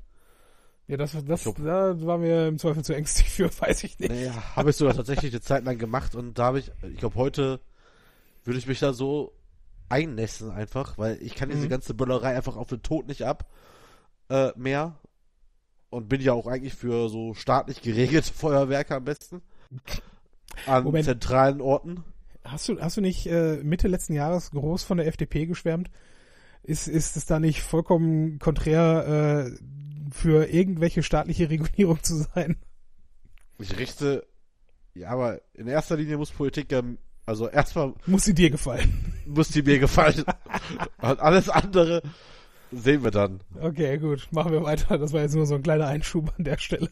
Ja, das, das, da waren wir im Zweifel zu ängstlich für, *laughs* weiß ich nicht. Naja, habe ich sogar tatsächlich eine Zeit lang gemacht und da habe ich, ich glaube heute würde ich mich da so einnässen einfach, weil ich kann diese Mhm. ganze Böllerei einfach auf den Tod nicht ab äh, mehr und bin ja auch eigentlich für so staatlich geregelte *laughs* Feuerwerke am besten an Moment. zentralen Orten. Hast du, hast du nicht äh, Mitte letzten Jahres groß von der FDP geschwärmt? Ist, ist es da nicht vollkommen konträr äh, für irgendwelche staatliche Regulierung zu sein? Ich richte, ja, aber in erster Linie muss Politik ja, also erstmal Muss sie dir gefallen? muss die mir gefallen und alles andere sehen wir dann. Okay, gut, machen wir weiter. Das war jetzt nur so ein kleiner Einschub an der Stelle.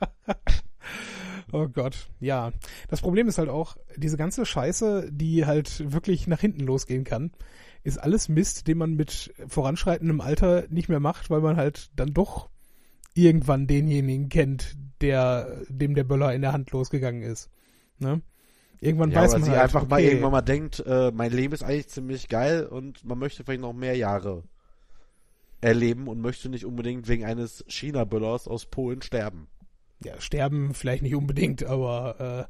*laughs* oh Gott, ja. Das Problem ist halt auch, diese ganze Scheiße, die halt wirklich nach hinten losgehen kann, ist alles Mist, den man mit voranschreitendem Alter nicht mehr macht, weil man halt dann doch irgendwann denjenigen kennt, der, dem der Böller in der Hand losgegangen ist. Ne? Irgendwann Ja, weiß man sie halt, einfach mal okay, irgendwann mal denkt, äh, mein Leben ist eigentlich ziemlich geil und man möchte vielleicht noch mehr Jahre erleben und möchte nicht unbedingt wegen eines China-Böllers aus Polen sterben. ja, sterben vielleicht nicht unbedingt, aber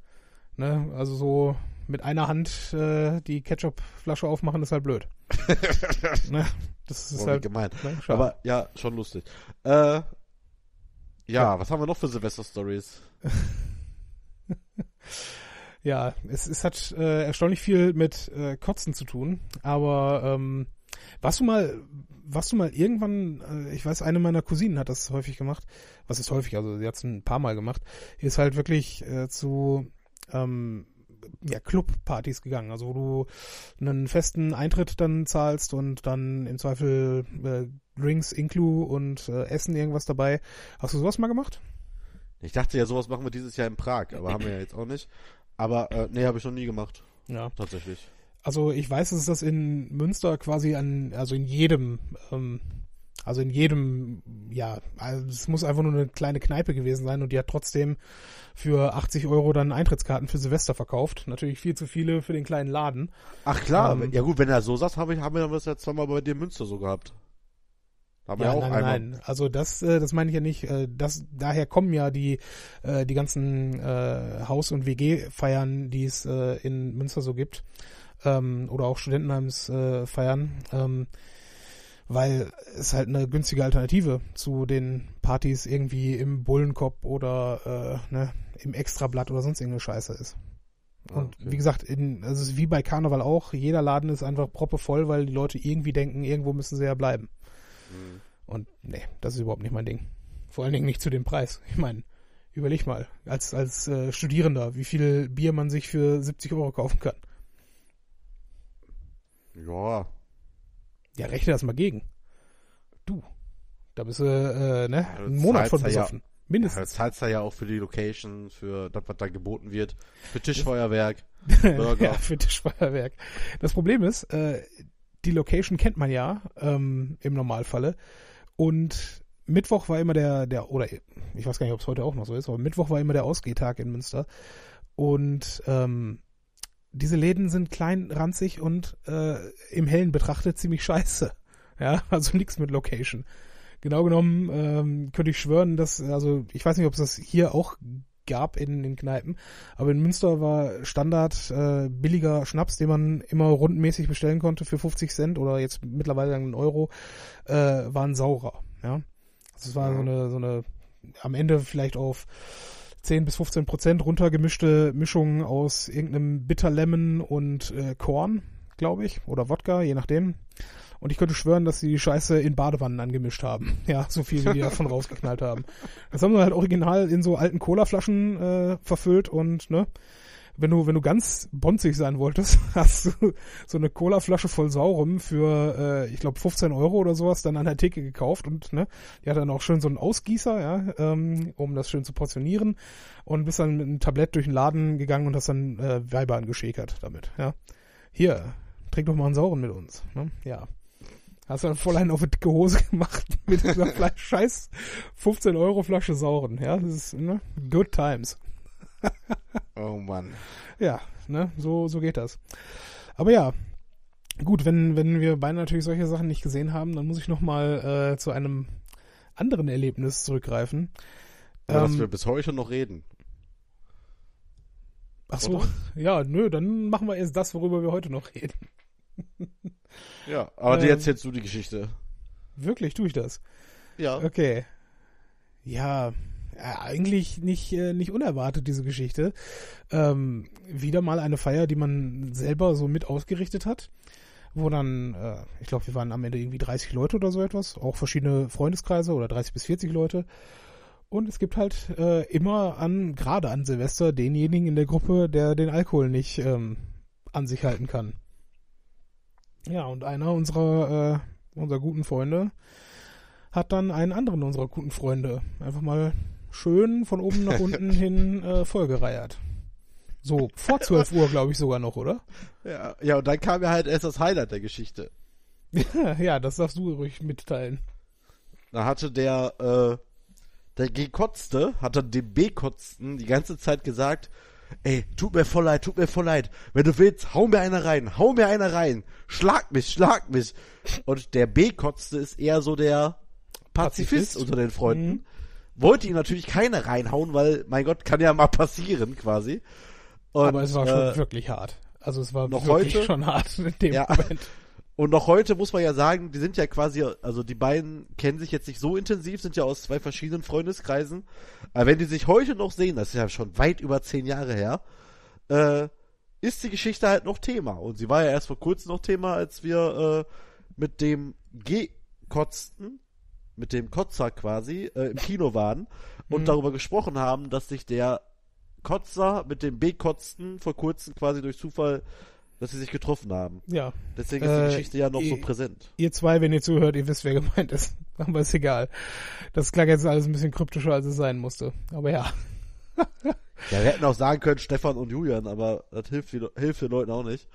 äh, ne, also so mit einer Hand äh, die Ketchup-Flasche aufmachen ist halt blöd. *laughs* ne? Das ist wie halt gemein. ne. Aber ja, schon lustig. Äh, ja, was haben wir noch für Silvester-Stories? *laughs* ja, es, es hat äh, erstaunlich viel mit äh, Kotzen zu tun, aber ähm, warst du mal, warst du mal irgendwann, äh, ich weiß, eine meiner Cousinen hat das häufig gemacht, was ist häufig, also sie hat es ein paar Mal gemacht, ist halt wirklich äh, zu ähm, ja, Clubpartys gegangen, also wo du einen festen Eintritt dann zahlst und dann im Zweifel äh, Drinks, Inclu und äh, Essen irgendwas dabei. Hast du sowas mal gemacht? Ich dachte ja, sowas machen wir dieses Jahr in Prag, aber haben wir ja jetzt auch nicht. Aber äh, nee, habe ich noch nie gemacht, Ja. tatsächlich. Also ich weiß, dass es das in Münster quasi an, also in jedem, ähm, also in jedem, ja, also es muss einfach nur eine kleine Kneipe gewesen sein und die hat trotzdem für 80 Euro dann Eintrittskarten für Silvester verkauft. Natürlich viel zu viele für den kleinen Laden. Ach klar, Ähm, ja gut, wenn er so sagt, habe ich, haben wir das ja zweimal bei dir in Münster so gehabt. Wir Ja, auch nein, einmal. nein. Also das, äh, das meine ich ja nicht. Äh, das, daher kommen ja die, äh, die ganzen äh, Haus- und WG-Feiern, die es äh, in Münster so gibt. Ähm, oder auch Studentenheims äh, feiern. Ähm, weil es halt eine günstige Alternative zu den Partys irgendwie im Bullenkopf oder äh, ne, im Extrablatt oder sonst irgendeine Scheiße ist. Und Ah, okay. wie gesagt, in, also es ist wie bei Karneval auch, jeder Laden ist einfach proppevoll, weil die Leute irgendwie denken, irgendwo müssen sie ja bleiben. Mhm. Und nee, das ist überhaupt nicht mein Ding. Vor allen Dingen nicht zu dem Preis. *laughs* Ich meine, überleg mal, als, als äh, Studierender, wie viel Bier man sich für 70 Euro kaufen kann. Ja, Ja, rechne das mal gegen. Du, da bist du äh, ne, du einen Monat von besoffen. Ja, Mindestens. zahlst du ja auch für die Location, für das, was da geboten wird, für Tischfeuerwerk, *laughs* Burger. ja, für Tischfeuerwerk. Das Problem ist, äh, die Location kennt man ja ähm, im Normalfalle. Und Mittwoch war immer der, der, oder ich weiß gar nicht, ob es heute auch noch so ist, aber Mittwoch war immer der Ausgehtag in Münster. Und ähm, diese Läden sind klein, ranzig und äh, im Hellen betrachtet ziemlich scheiße. *laughs* Ja, also nichts mit Location. Genau genommen ähm, könnte ich schwören, dass, also ich weiß nicht, ob es das hier auch gab in den Kneipen, aber in Münster war Standard äh, billiger Schnaps, den man immer rundmäßig bestellen konnte für 50 Cent oder jetzt mittlerweile einen Euro, äh, war ein saurer. Ja, also es war so eine, so eine am Ende vielleicht auf 10 bis 15 Prozent runtergemischte Mischung aus irgendeinem Bitter Lemon und äh, Korn, glaube ich, oder Wodka, je nachdem. Und ich könnte schwören, dass sie die Scheiße in Badewannen angemischt haben. *laughs* Ja, so viel, wie die davon rausgeknallt haben. Das haben sie halt original in so alten Colaflaschen äh, verfüllt und, ne, wenn du, wenn du ganz bonzig sein wolltest, *laughs* hast du so eine Colaflasche voll Saurem für, äh, ich glaube, 15 Euro oder sowas dann an der Theke gekauft und, ne, die hat dann auch schön so einen Ausgießer, ja, ähm, um das schön zu portionieren und bist dann mit einem Tablett durch den Laden gegangen und hast dann äh, Weiber angeschäkert damit, ja. Hier, trink doch mal einen Sauren mit uns, ne, ja. Hast du dann voll einen auf die dicke Hose gemacht *laughs* mit dieser scheiß 15 Euro Flasche Sauren. Ja, das ist, ne? Good times. *laughs* oh Mann. Ja, ne? So, so geht das. Aber ja. Gut, wenn, wenn wir beide natürlich solche Sachen nicht gesehen haben, dann muss ich nochmal äh, zu einem anderen Erlebnis zurückgreifen. Aber ähm, dass wir bis heute noch reden. Ach so, Oder? ja, nö, dann machen wir erst das, worüber wir heute noch reden. *laughs* Ja, aber ähm, erzählst du die Geschichte. Wirklich, tue ich das? Ja. Okay. Ja, eigentlich nicht, äh, nicht unerwartet, diese Geschichte. Ähm, wieder mal eine Feier, die man selber so mit ausgerichtet hat. Wo dann, äh, ich glaube, wir waren am Ende irgendwie 30 Leute oder so etwas. Auch verschiedene Freundeskreise oder 30 bis 40 Leute. Und es gibt halt äh, immer an, gerade an Silvester, denjenigen in der Gruppe, der den Alkohol nicht ähm, an sich halten kann. Ja, und einer unserer, äh, unserer guten Freunde hat dann einen anderen unserer guten Freunde einfach mal schön von oben nach *laughs* unten hin äh, vollgereiert. So, vor 12 Uhr, glaube ich, sogar noch, oder? Ja, ja, und dann kam ja halt erst das Highlight der Geschichte. *laughs* ja, das darfst du ruhig mitteilen. Da hatte der, äh, der Gekotzte, hat dann dem B-Kotzten die ganze Zeit gesagt, ey, tut mir voll leid, tut mir voll leid. Wenn du willst, hau mir einer rein, hau mir einer rein. Schlag mich, schlag mich. Und der B-Kotzte ist eher so der Pazifist, Pazifist. unter den Freunden. Mhm. Wollte ihn natürlich keiner reinhauen, weil, mein Gott, kann ja mal passieren, quasi. Und, Aber es war schon äh, wirklich hart. Also es war noch wirklich heute, schon hart in dem ja, Moment. Und noch heute muss man ja sagen, die sind ja quasi, also die beiden kennen sich jetzt nicht so intensiv, sind ja aus zwei verschiedenen Freundeskreisen. Aber wenn die sich heute noch sehen, das ist ja schon weit über zehn Jahre her, äh, ist die Geschichte halt noch Thema. Und sie war ja erst vor kurzem noch Thema, als wir äh, mit dem G-Kotzten, mit dem Kotzer quasi, äh, im Kino waren und mhm. darüber gesprochen haben, dass sich der Kotzer mit dem B-Kotzten vor kurzem quasi durch Zufall dass sie sich getroffen haben. Ja. Deswegen ist die äh, Geschichte ja noch ihr, so präsent. Ihr zwei, wenn ihr zuhört, ihr wisst, wer gemeint ist. *laughs* Aber ist egal. Das klang jetzt alles ein bisschen kryptischer, als es sein musste. Aber ja. *laughs* ja, wir hätten auch sagen können, Stefan und Julian, aber das hilft, hilft den Leuten auch nicht.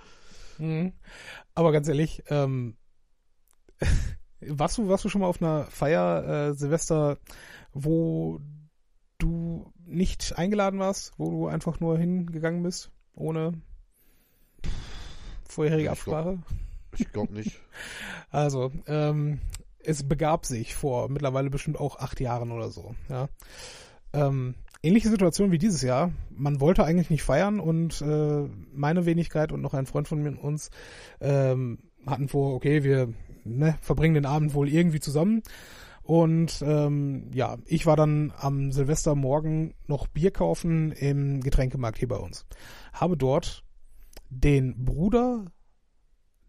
Mhm. Aber ganz ehrlich, ähm, *laughs* warst du, warst du schon mal auf einer Feier, äh, Silvester, wo du nicht eingeladen warst, wo du einfach nur hingegangen bist, ohne Vorherige ich Absprache? Ich glaube nicht. *laughs* also, ähm, es begab sich vor mittlerweile bestimmt auch acht Jahren oder so. Ja. Ähm, ähnliche Situation wie dieses Jahr. Man wollte eigentlich nicht feiern und äh, meine Wenigkeit und noch ein Freund von uns ähm, hatten vor, okay, wir ne, verbringen den Abend wohl irgendwie zusammen. Und ähm, ja, ich war dann am Silvestermorgen noch Bier kaufen im Getränkemarkt hier bei uns. Habe dort den Bruder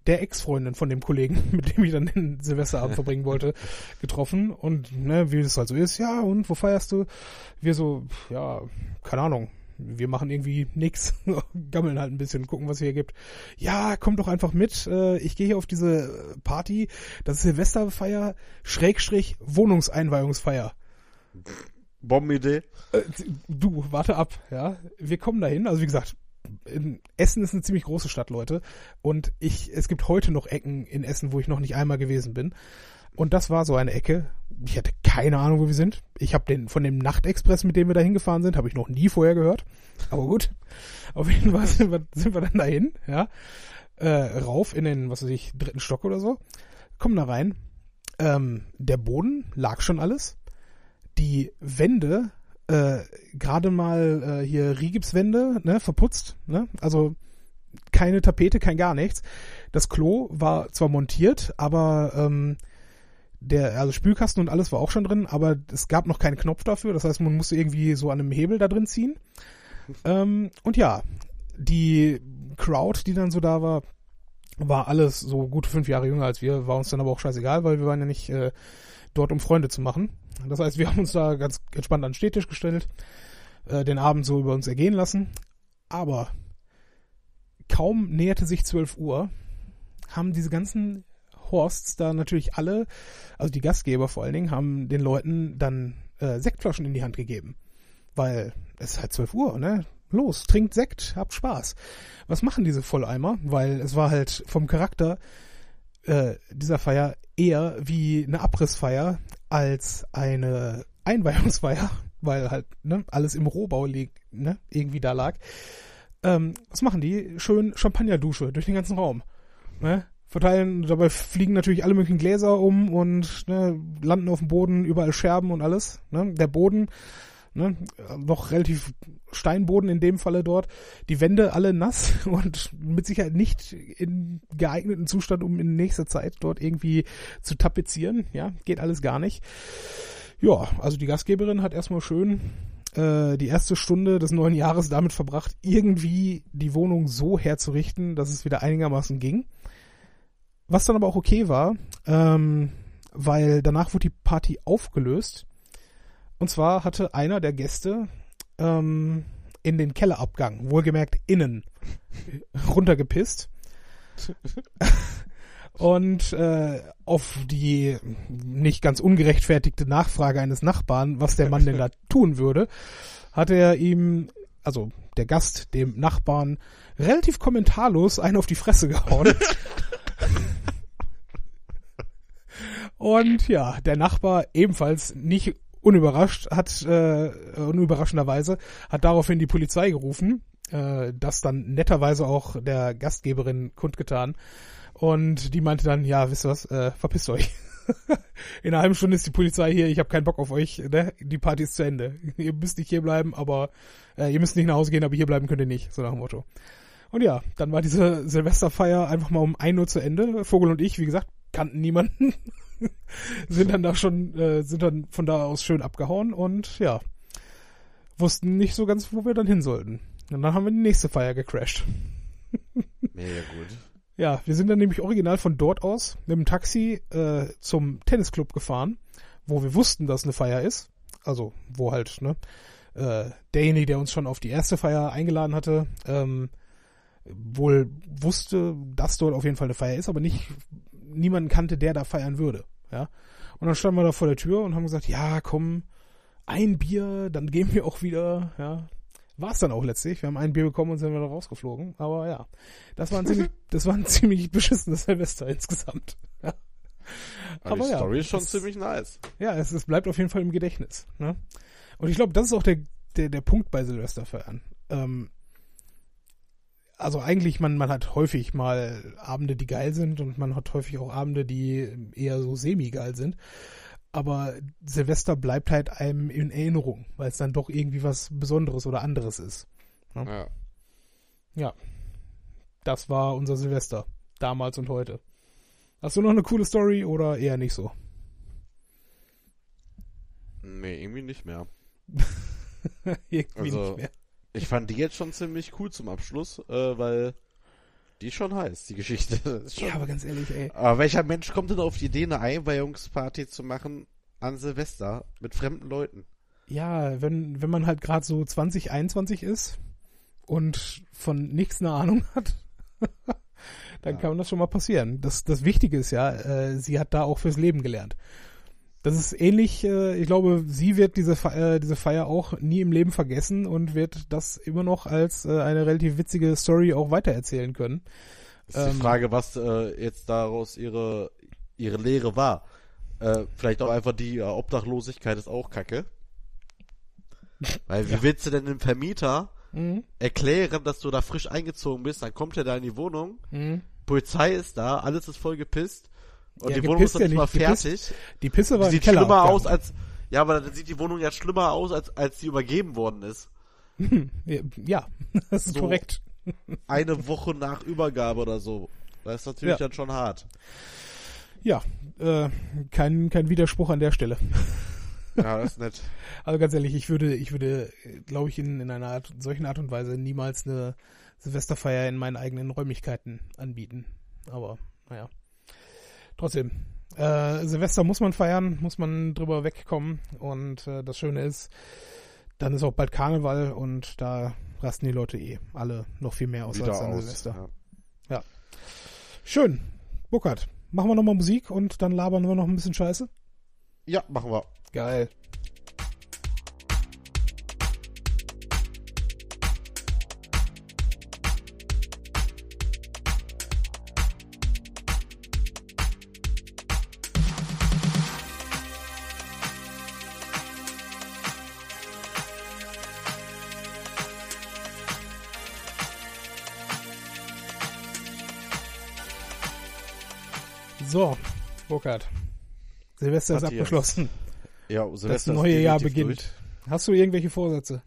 der Ex-Freundin von dem Kollegen, *laughs* mit dem ich dann den Silvesterabend verbringen wollte, *laughs* getroffen. Und ne, wie es halt so ist, ja, und wo feierst du? Wir so, ja, keine Ahnung. Wir machen irgendwie nix, *laughs* gammeln halt ein bisschen, gucken, was es hier gibt. Ja, komm doch einfach mit. Äh, ich gehe hier auf diese Party. Das ist Silvesterfeier, Schrägstrich, Wohnungseinweihungsfeier. Bombenidee. Äh, du, warte ab, ja. Wir kommen dahin. Also wie gesagt, Essen ist eine ziemlich große Stadt, Leute. Und ich, es gibt heute noch Ecken in Essen, wo ich noch nicht einmal gewesen bin. Und das war so eine Ecke. Ich hatte keine Ahnung, wo wir sind. Ich habe den von dem Nachtexpress, mit dem wir da hingefahren sind, habe ich noch nie vorher gehört. Aber gut. Auf jeden Fall sind wir, sind wir dann dahin, ja. Äh, rauf in den, was weiß ich, dritten Stock oder so. Kommen da rein. Ähm, der Boden lag schon alles. Die Wände, äh, gerade mal äh, hier Rigipswände, ne, verputzt, ne? Also keine Tapete, kein gar nichts. Das Klo war zwar montiert, aber ähm, der, also Spülkasten und alles war auch schon drin, aber es gab noch keinen Knopf dafür. Das heißt, man musste irgendwie so an einem Hebel da drin ziehen. *laughs* Ähm, und ja, die Crowd, die dann so da war, war alles so gut fünf Jahre jünger als wir, war uns dann aber auch scheißegal, weil wir waren ja nicht äh, dort, um Freunde zu machen. Das heißt, wir haben uns da ganz entspannt an den Stehtisch gestellt, äh, den Abend so über uns ergehen lassen. Aber kaum näherte sich 12 Uhr, haben diese ganzen Horsts da natürlich alle, also die Gastgeber vor allen Dingen, haben den Leuten dann äh, Sektflaschen in die Hand gegeben. Weil es ist halt 12 Uhr, ne? Los, trinkt Sekt, habt Spaß. Was machen diese Volleimer? Weil es war halt vom Charakter äh, dieser Feier eher wie eine Abrissfeier als eine Einweihungsfeier, *laughs* weil halt ne, alles im Rohbau liegt, ne, irgendwie da lag. Ähm, was machen die? Schön Champagnerdusche durch den ganzen Raum. Ne? Verteilen, dabei fliegen natürlich alle möglichen Gläser um und ne, landen auf dem Boden, überall Scherben und alles. Ne? Der Boden, ne, noch relativ Steinboden in dem Falle dort. Die Wände alle nass *laughs* und mit Sicherheit nicht in geeigneten Zustand, um in nächster Zeit dort irgendwie zu tapezieren. Ja, geht alles gar nicht. Ja, also die Gastgeberin hat erstmal schön äh, die erste Stunde des neuen Jahres damit verbracht, irgendwie die Wohnung so herzurichten, dass es wieder einigermaßen ging. Was dann aber auch okay war, ähm, weil danach wurde die Party aufgelöst. Und zwar hatte einer der Gäste ähm, in den Kellerabgang, wohlgemerkt innen, *laughs* runtergepisst. *laughs* Und äh, auf die nicht ganz ungerechtfertigte Nachfrage eines Nachbarn, was der Mann denn da *laughs* tun würde, hat er ihm, also der Gast, dem Nachbarn, relativ kommentarlos einen auf die Fresse gehauen. Und ja, der Nachbar ebenfalls nicht unüberrascht hat, äh, unüberraschenderweise, hat daraufhin die Polizei gerufen, äh, das dann netterweise auch der Gastgeberin kundgetan. Und die meinte dann, ja, wisst ihr was, äh, verpisst euch. *laughs* In einer halben Stunde ist die Polizei hier, ich habe keinen Bock auf euch, ne? Die Party ist zu Ende. *laughs* Ihr müsst nicht hier bleiben, aber äh, ihr müsst nicht nach Hause gehen, aber hier bleiben könnt ihr nicht, so nach dem Motto. Und ja, dann war diese Silvesterfeier einfach mal um ein Uhr zu Ende. Vogel und ich, wie gesagt, kannten niemanden. *laughs* *laughs* sind dann da schon, äh, sind dann von da aus schön abgehauen und ja, wussten nicht so ganz, wo wir dann hin sollten. Und dann haben wir die nächste Feier gecrashed. *laughs* Mega gut. Ja, wir sind dann nämlich original von dort aus mit dem Taxi äh, zum Tennisclub gefahren, wo wir wussten, dass eine Feier ist. Also, wo halt, ne, äh, derjenige, der uns schon auf die erste Feier eingeladen hatte, ähm, wohl wusste, dass dort auf jeden Fall eine Feier ist, aber nicht niemanden kannte, der da feiern würde. Ja. Und dann standen wir da vor der Tür und haben gesagt, ja, komm, ein Bier, dann gehen wir auch wieder, ja. War es dann auch letztlich. Wir haben ein Bier bekommen und sind wieder rausgeflogen. Aber ja, das war ein ziemlich, *laughs* das war ein ziemlich beschissenes Silvester insgesamt. Ja. Aber, Aber die ja, Story ist schon es, ziemlich nice. Ja, es, es bleibt auf jeden Fall im Gedächtnis. Ne? Und ich glaube, das ist auch der, der, der Punkt bei Silvesterfeiern. Ähm, also eigentlich, man, man hat häufig mal Abende, die geil sind und man hat häufig auch Abende, die eher so semi-geil sind. Aber Silvester bleibt halt einem in Erinnerung, weil es dann doch irgendwie was Besonderes oder anderes ist. Ja. ja. ja. Das war unser Silvester. Damals und heute. Hast du noch eine coole Story oder eher nicht so? Nee, irgendwie nicht mehr. *laughs* irgendwie also, nicht mehr. Ich fand die jetzt schon ziemlich cool zum Abschluss, äh, weil die ist schon heiß, die Geschichte. *laughs* Schon... Ja, aber ganz ehrlich, ey. Aber welcher Mensch kommt denn auf die Idee, eine Einweihungsparty zu machen an Silvester mit fremden Leuten? Ja, wenn, wenn man halt gerade so 2021 ist und von nichts eine Ahnung hat, *laughs* dann ja. kann das schon mal passieren. Das, das Wichtige ist ja, äh, sie hat da auch fürs Leben gelernt. Das ist ähnlich, äh, ich glaube, sie wird diese, Fe äh, diese Feier auch nie im Leben vergessen und wird das immer noch als äh, eine relativ witzige Story auch weitererzählen können. Ist ähm, die Frage, was äh, jetzt daraus ihre, ihre Lehre war. Äh, vielleicht auch einfach die äh, Obdachlosigkeit ist auch kacke. *laughs* Weil wie willst du denn dem Vermieter Mhm. erklären, dass du da frisch eingezogen bist? Dann kommt er da in die Wohnung, Mhm. Polizei ist da, alles ist voll gepisst und Ja, die Wohnung ist noch nicht mal fertig. Die Pisse war Die sieht Keller. schlimmer aus als ja, aber dann sieht die Wohnung ja schlimmer aus als als sie übergeben worden ist. *laughs* Ja, *laughs* das ist So. korrekt. Eine *laughs* Woche nach Übergabe oder so. Das ist natürlich Ja. dann schon hart. Ja, äh, kein, kein Widerspruch an der Stelle. Ja, das ist nett. Also ganz ehrlich, ich würde, ich würde, glaube ich, in, in einer Art, solchen Art und Weise niemals eine Silvesterfeier in meinen eigenen Räumlichkeiten anbieten. Aber, naja. Trotzdem. Äh, Silvester muss man feiern, muss man drüber wegkommen. Und äh, das Schöne ist, dann ist auch bald Karneval und da rasten die Leute eh alle noch viel mehr aus Wieder als an aus. Silvester. Ja. Schön. Burkhard, machen wir nochmal Musik und dann labern wir noch ein bisschen Scheiße? ja, machen wir. Geil. Burkhard. Silvester ist abgeschlossen. Ja, Das Silvester ist neue Jahr beginnt. Hast du irgendwelche Vorsätze?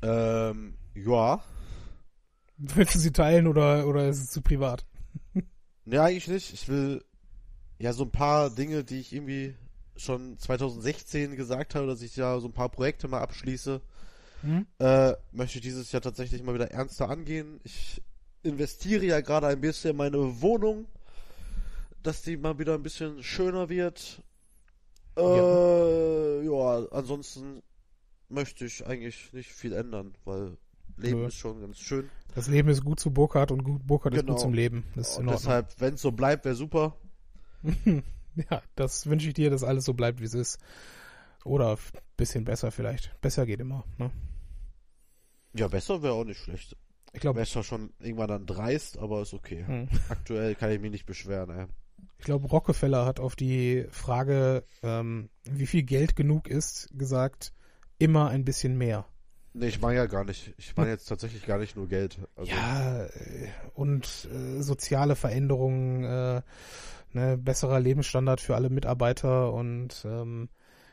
durch. Ähm, ja. Willst du sie teilen oder, oder ist es zu privat? Ja, eigentlich nicht. Ich will ja so ein paar Dinge, die ich irgendwie schon 2016 gesagt habe, dass ich ja so ein paar Projekte mal abschließe, Hm? äh, möchte ich dieses Jahr tatsächlich mal wieder ernster angehen. Ich investiere ja gerade ein bisschen in meine Wohnung, dass die mal wieder ein bisschen schöner wird. Äh, ja, ansonsten möchte ich eigentlich nicht viel ändern, weil Leben Nö. ist schon ganz schön. Das Leben ist gut zu Burkhard und gut, Burkhard ist Genau. gut zum Leben. Das ist deshalb, wenn es so bleibt, wäre super. *laughs* Ja, das wünsche ich dir, dass alles so bleibt, wie es ist. Oder ein bisschen besser vielleicht. Besser geht immer. Ne? Ja, besser wäre auch nicht schlecht. Ich glaube, zwar schon irgendwann dann dreist, aber ist okay. hm. Aktuell kann ich mich nicht beschweren, ey. Ich glaube, Rockefeller hat auf die Frage, ähm, wie viel Geld genug ist, gesagt, immer ein bisschen mehr. Nee, ich meine ja gar nicht. Ich meine jetzt tatsächlich gar nicht nur Geld. Also, Ja, äh, und äh, soziale Veränderungen, äh, ne, besserer Lebensstandard für alle Mitarbeiter und ähm,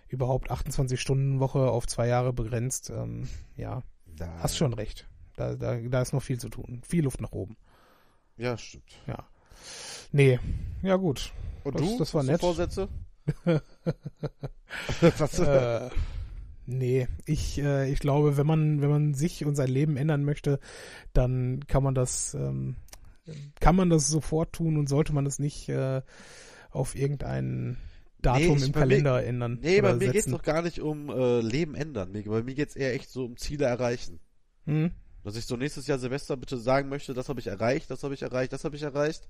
überhaupt 28 Stunden Woche auf zwei Jahre begrenzt. Ähm, ja, na, hast schon recht. Da, da, da ist noch viel zu tun. Viel Luft nach oben. Ja, stimmt. Ja. Nee, ja gut. Und Das- du? das war Hast nett. Vorsätze? *laughs* *laughs* Was? äh, nee, ich, äh, ich glaube, wenn man, wenn man sich und sein Leben ändern möchte, dann kann man das, ähm, kann man das sofort tun und sollte man es nicht äh, auf irgendein Datum ich- im bei mir- Kalender ändern. nee, bei mir geht's setzen. doch gar nicht um äh, Leben ändern. Mir- Bei mir geht's eher echt so um Ziele erreichen. Hm? Dass ich so nächstes Jahr Silvester bitte sagen möchte, das habe ich erreicht, das habe ich erreicht, das habe ich erreicht.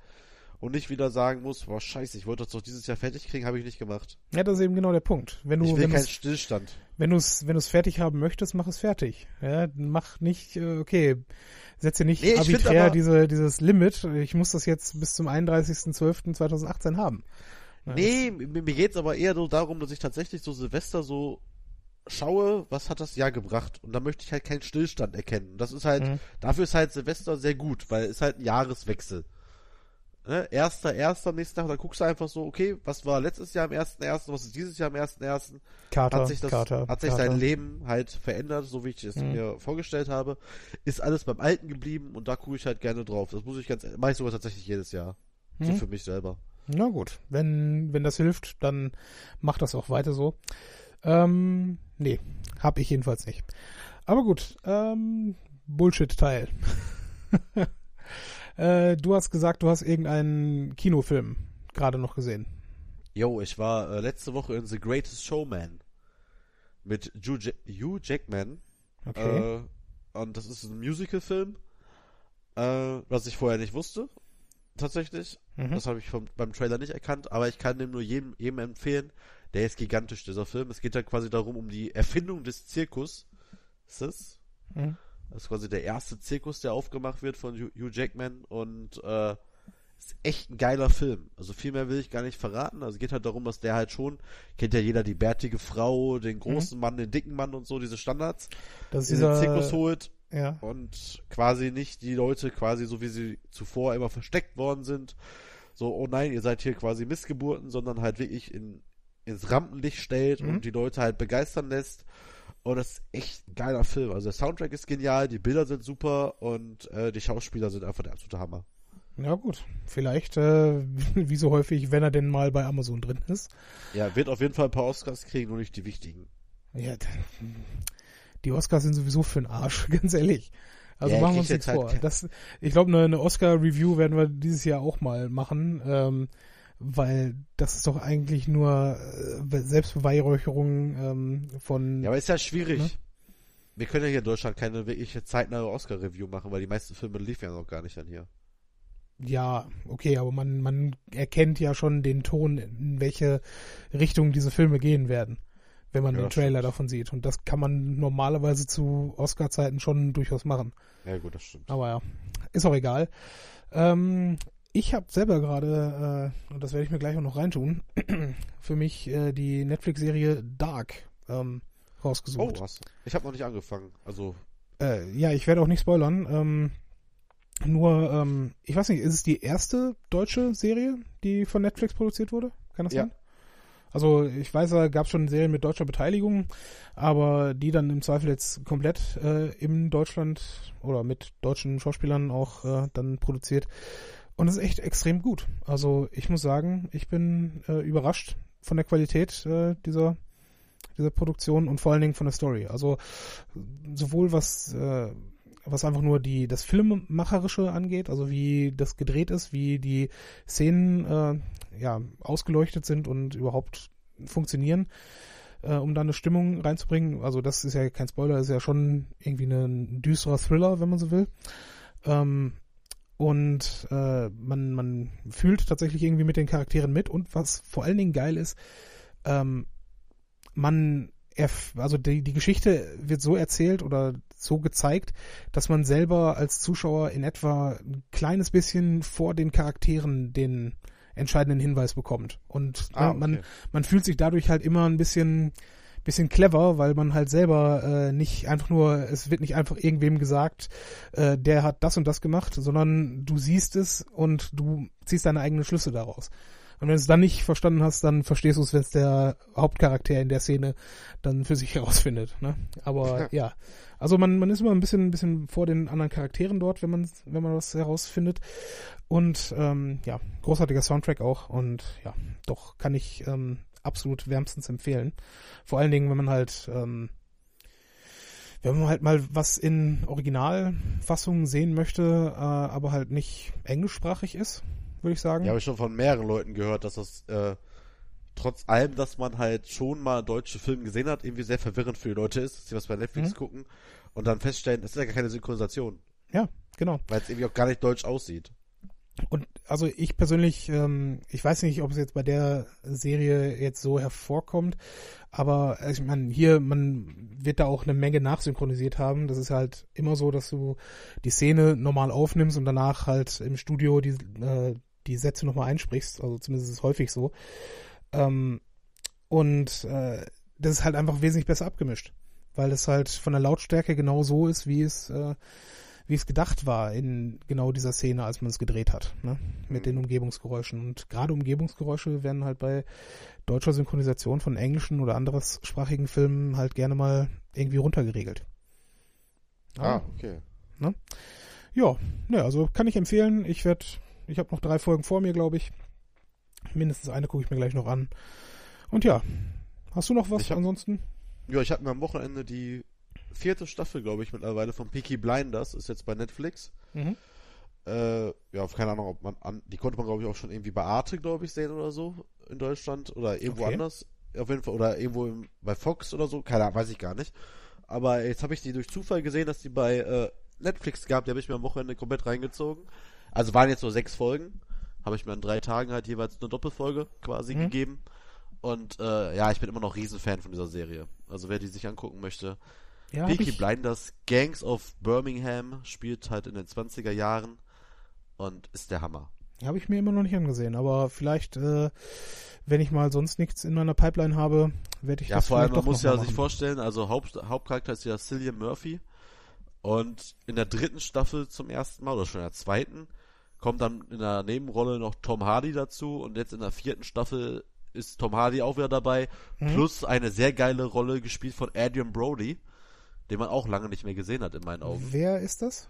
Und nicht wieder sagen muss, boah, scheiße, ich wollte das doch dieses Jahr fertig kriegen, habe ich nicht gemacht. Ja, das ist eben genau der Punkt. Wenn du, Ich will wenn keinen Stillstand. wenn du es wenn du's fertig haben möchtest, mach es fertig. Ja, mach nicht, äh, okay, setze nicht Nee, arbiträr aber- diese, dieses Limit. Ich muss das jetzt bis zum 31.12.2018 haben. Ja, Nee, mir, geht's aber eher so darum, dass ich tatsächlich so Silvester so schaue, was hat das Jahr gebracht. Und da möchte ich halt keinen Stillstand erkennen. Und Das ist halt, Mhm. dafür ist halt Silvester sehr gut, weil es ist halt ein Jahreswechsel. Ne? Erster, erster, am nächsten Tag, da guckst du einfach so, okay, was war letztes Jahr am ersten, ersten, was ist dieses Jahr am ersten, ersten? Kater, Hat sich das, Kater, hat sich Kater. sein Leben halt verändert, so wie ich es Mhm. mir vorgestellt habe. Ist alles beim Alten geblieben und da gucke ich halt gerne drauf. Das muss ich ganz, mache ich sogar tatsächlich jedes Jahr. So Mhm. für mich selber. Na gut, wenn, wenn das hilft, dann mach das auch weiter so. Ähm, nee, hab ich jedenfalls nicht. Aber gut, ähm, Bullshit-Teil. *laughs* äh, du hast gesagt, du hast irgendeinen Kinofilm gerade noch gesehen. Yo, ich war äh, letzte Woche in The Greatest Showman mit Hugh, ja Hugh Jackman. Okay. Äh, und das ist ein Musical-Film, äh, was ich vorher nicht wusste. Tatsächlich. mhm. Das habe ich vom, beim Trailer nicht erkannt, aber ich kann dem nur jedem, jedem empfehlen. Der ist gigantisch, dieser Film. Es geht da quasi darum, um die Erfindung des Zirkus. Ist es? Mhm. Das ist quasi der erste Zirkus, der aufgemacht wird von Hugh Jackman und äh, ist echt ein geiler Film. Also viel mehr will ich gar nicht verraten. Also geht halt darum, dass der halt schon, kennt ja jeder die bärtige Frau, den großen mhm. Mann, den dicken Mann und so, diese Standards. Das ist dieser, Zirkus holt ja. und quasi nicht die Leute quasi so wie sie zuvor immer versteckt worden sind. So, oh nein, ihr seid hier quasi Missgeburten, sondern halt wirklich in, ins Rampenlicht stellt mhm. und die Leute halt begeistern lässt. Und das ist echt ein geiler Film. Also der Soundtrack ist genial, die Bilder sind super und äh, die Schauspieler sind einfach der absolute Hammer. Ja gut, vielleicht äh, *laughs* wie so häufig, wenn er denn mal bei Amazon drin ist. Ja, wird auf jeden Fall ein paar Oscars kriegen, nur nicht die wichtigen. Ja, die Oscars sind sowieso für den Arsch, *laughs* ganz ehrlich. Also ja, machen wir uns nichts halt vor. Das, ich glaube, eine, eine Oscar-Review werden wir dieses Jahr auch mal machen. Ähm, weil das ist doch eigentlich nur äh, Selbstbeweihräucherung ähm, von. Ja, aber ist ja schwierig. Ne? Wir können ja hier in Deutschland keine wirkliche zeitnahe Oscar-Review machen, weil die meisten Filme liefen ja noch gar nicht an hier. Ja, okay, aber man, man erkennt ja schon den Ton, in welche Richtung diese Filme gehen werden, wenn man ja, den Trailer stimmt. davon sieht. Und das kann man normalerweise zu Oscar-Zeiten schon durchaus machen. Ja, gut, das stimmt. Aber ja, ist auch egal. Ähm, ich habe selber gerade, äh, und das werde ich mir gleich auch noch reintun, *clears throat* für mich äh, die Netflix-Serie Dark ähm, rausgesucht. Oh, was? Ich habe noch nicht angefangen. Also. Äh, ja, ich werde auch nicht spoilern. Ähm, nur, ähm, ich weiß nicht, ist es die erste deutsche Serie, die von Netflix produziert wurde? Kann das ja. sein? Also ich weiß, da gab es schon Serien mit deutscher Beteiligung, aber die dann im Zweifel jetzt komplett äh, in Deutschland oder mit deutschen Schauspielern auch äh, dann produziert. Und es ist echt extrem gut. Also ich muss sagen, ich bin äh, überrascht von der Qualität äh, dieser, dieser Produktion und vor allen Dingen von der Story. Also sowohl was, äh, was einfach nur die, das Filmemacherische angeht, also wie das gedreht ist, wie die Szenen äh, ja, ausgeleuchtet sind und überhaupt funktionieren, äh, um da eine Stimmung reinzubringen. Also das ist ja kein Spoiler, ist ja schon irgendwie ein düsterer Thriller, wenn man so will. Ähm, und äh, man, man fühlt tatsächlich irgendwie mit den Charakteren mit. Und was vor allen Dingen geil ist, ähm, man, also die, die Geschichte wird so erzählt oder so gezeigt, dass man selber als Zuschauer in etwa ein kleines bisschen vor den Charakteren den entscheidenden Hinweis bekommt. Und ah, okay. man, man fühlt sich dadurch halt immer ein bisschen bisschen clever, weil man halt selber äh, nicht einfach nur, es wird nicht einfach irgendwem gesagt, äh, der hat das und das gemacht, sondern du siehst es und du ziehst deine eigenen Schlüsse daraus. Und wenn du es dann nicht verstanden hast, dann verstehst du es, wenn es der Hauptcharakter in der Szene dann für sich *laughs* herausfindet. Ne? Aber ja. Also man, man ist immer ein bisschen, ein bisschen vor den anderen Charakteren dort, wenn man, wenn man was herausfindet. Und ähm, ja, großartiger Soundtrack auch. Und ja, doch kann ich ähm, absolut wärmstens empfehlen. Vor allen Dingen, wenn man halt, ähm, wenn man halt mal was in Originalfassungen sehen möchte, äh, aber halt nicht englischsprachig ist, würde ich sagen. Ja, habe ich schon von mehreren Leuten gehört, dass das äh, trotz allem, dass man halt schon mal deutsche Filme gesehen hat, irgendwie sehr verwirrend für die Leute ist, dass sie was bei Netflix mhm. gucken und dann feststellen, das ist ja gar keine Synchronisation. Ja, genau. Weil es irgendwie auch gar nicht deutsch aussieht. Und also ich persönlich, ähm, ich weiß nicht, ob es jetzt bei der Serie jetzt so hervorkommt, aber ich meine, hier, man wird da auch eine Menge nachsynchronisiert haben. Das ist halt immer so, dass du die Szene normal aufnimmst und danach halt im Studio die, äh, die Sätze nochmal einsprichst. Also zumindest ist es häufig so. Ähm, und äh, das ist halt einfach wesentlich besser abgemischt, weil es halt von der Lautstärke genau so ist, wie es äh, wie es gedacht war in genau dieser Szene, als man es gedreht hat, ne? mit mhm. den Umgebungsgeräuschen. Und gerade Umgebungsgeräusche werden halt bei deutscher Synchronisation von englischen oder anderssprachigen Filmen halt gerne mal irgendwie runtergeregelt. Ah, okay. Ne? Ja, ne, also kann ich empfehlen. Ich werde, ich habe noch drei Folgen vor mir, glaube ich. Mindestens eine gucke ich mir gleich noch an. Und ja, hast du noch was hab, ansonsten? Ja, ich habe mir am Wochenende die vierte Staffel, glaube ich, mittlerweile von Peaky Blinders, ist jetzt bei Netflix. Mhm. Äh, ja, keine Ahnung, ob man an, die konnte man, glaube ich, auch schon irgendwie bei Arte, glaube ich, sehen oder so in Deutschland oder irgendwo okay. anders. Auf jeden Fall, oder irgendwo im, bei Fox oder so, keine Ahnung, weiß ich gar nicht. Aber jetzt habe ich die durch Zufall gesehen, dass die bei äh, Netflix gab, die habe ich mir am Wochenende komplett reingezogen. Also waren jetzt nur sechs Folgen. Habe ich mir an drei Tagen halt jeweils eine Doppelfolge quasi mhm. gegeben. Und äh, ja, ich bin immer noch Riesenfan von dieser Serie. Also wer die sich angucken möchte, ja, Peaky Blinders, Gangs of Birmingham spielt halt in den 20er Jahren und ist der Hammer. Habe ich mir immer noch nicht angesehen, aber vielleicht, äh, wenn ich mal sonst nichts in meiner Pipeline habe, werde ich Ja, das vor allem, man muss ja sich vorstellen, also Haupt, Hauptcharakter ist ja Cillian Murphy. Und in der dritten Staffel zum ersten Mal, oder schon in der zweiten, kommt dann in der Nebenrolle noch Tom Hardy dazu. Und jetzt in der vierten Staffel ist Tom Hardy auch wieder dabei. Mhm. Plus eine sehr geile Rolle gespielt von Adrian Brody, den man auch lange nicht mehr gesehen hat in meinen Augen. Wer ist das?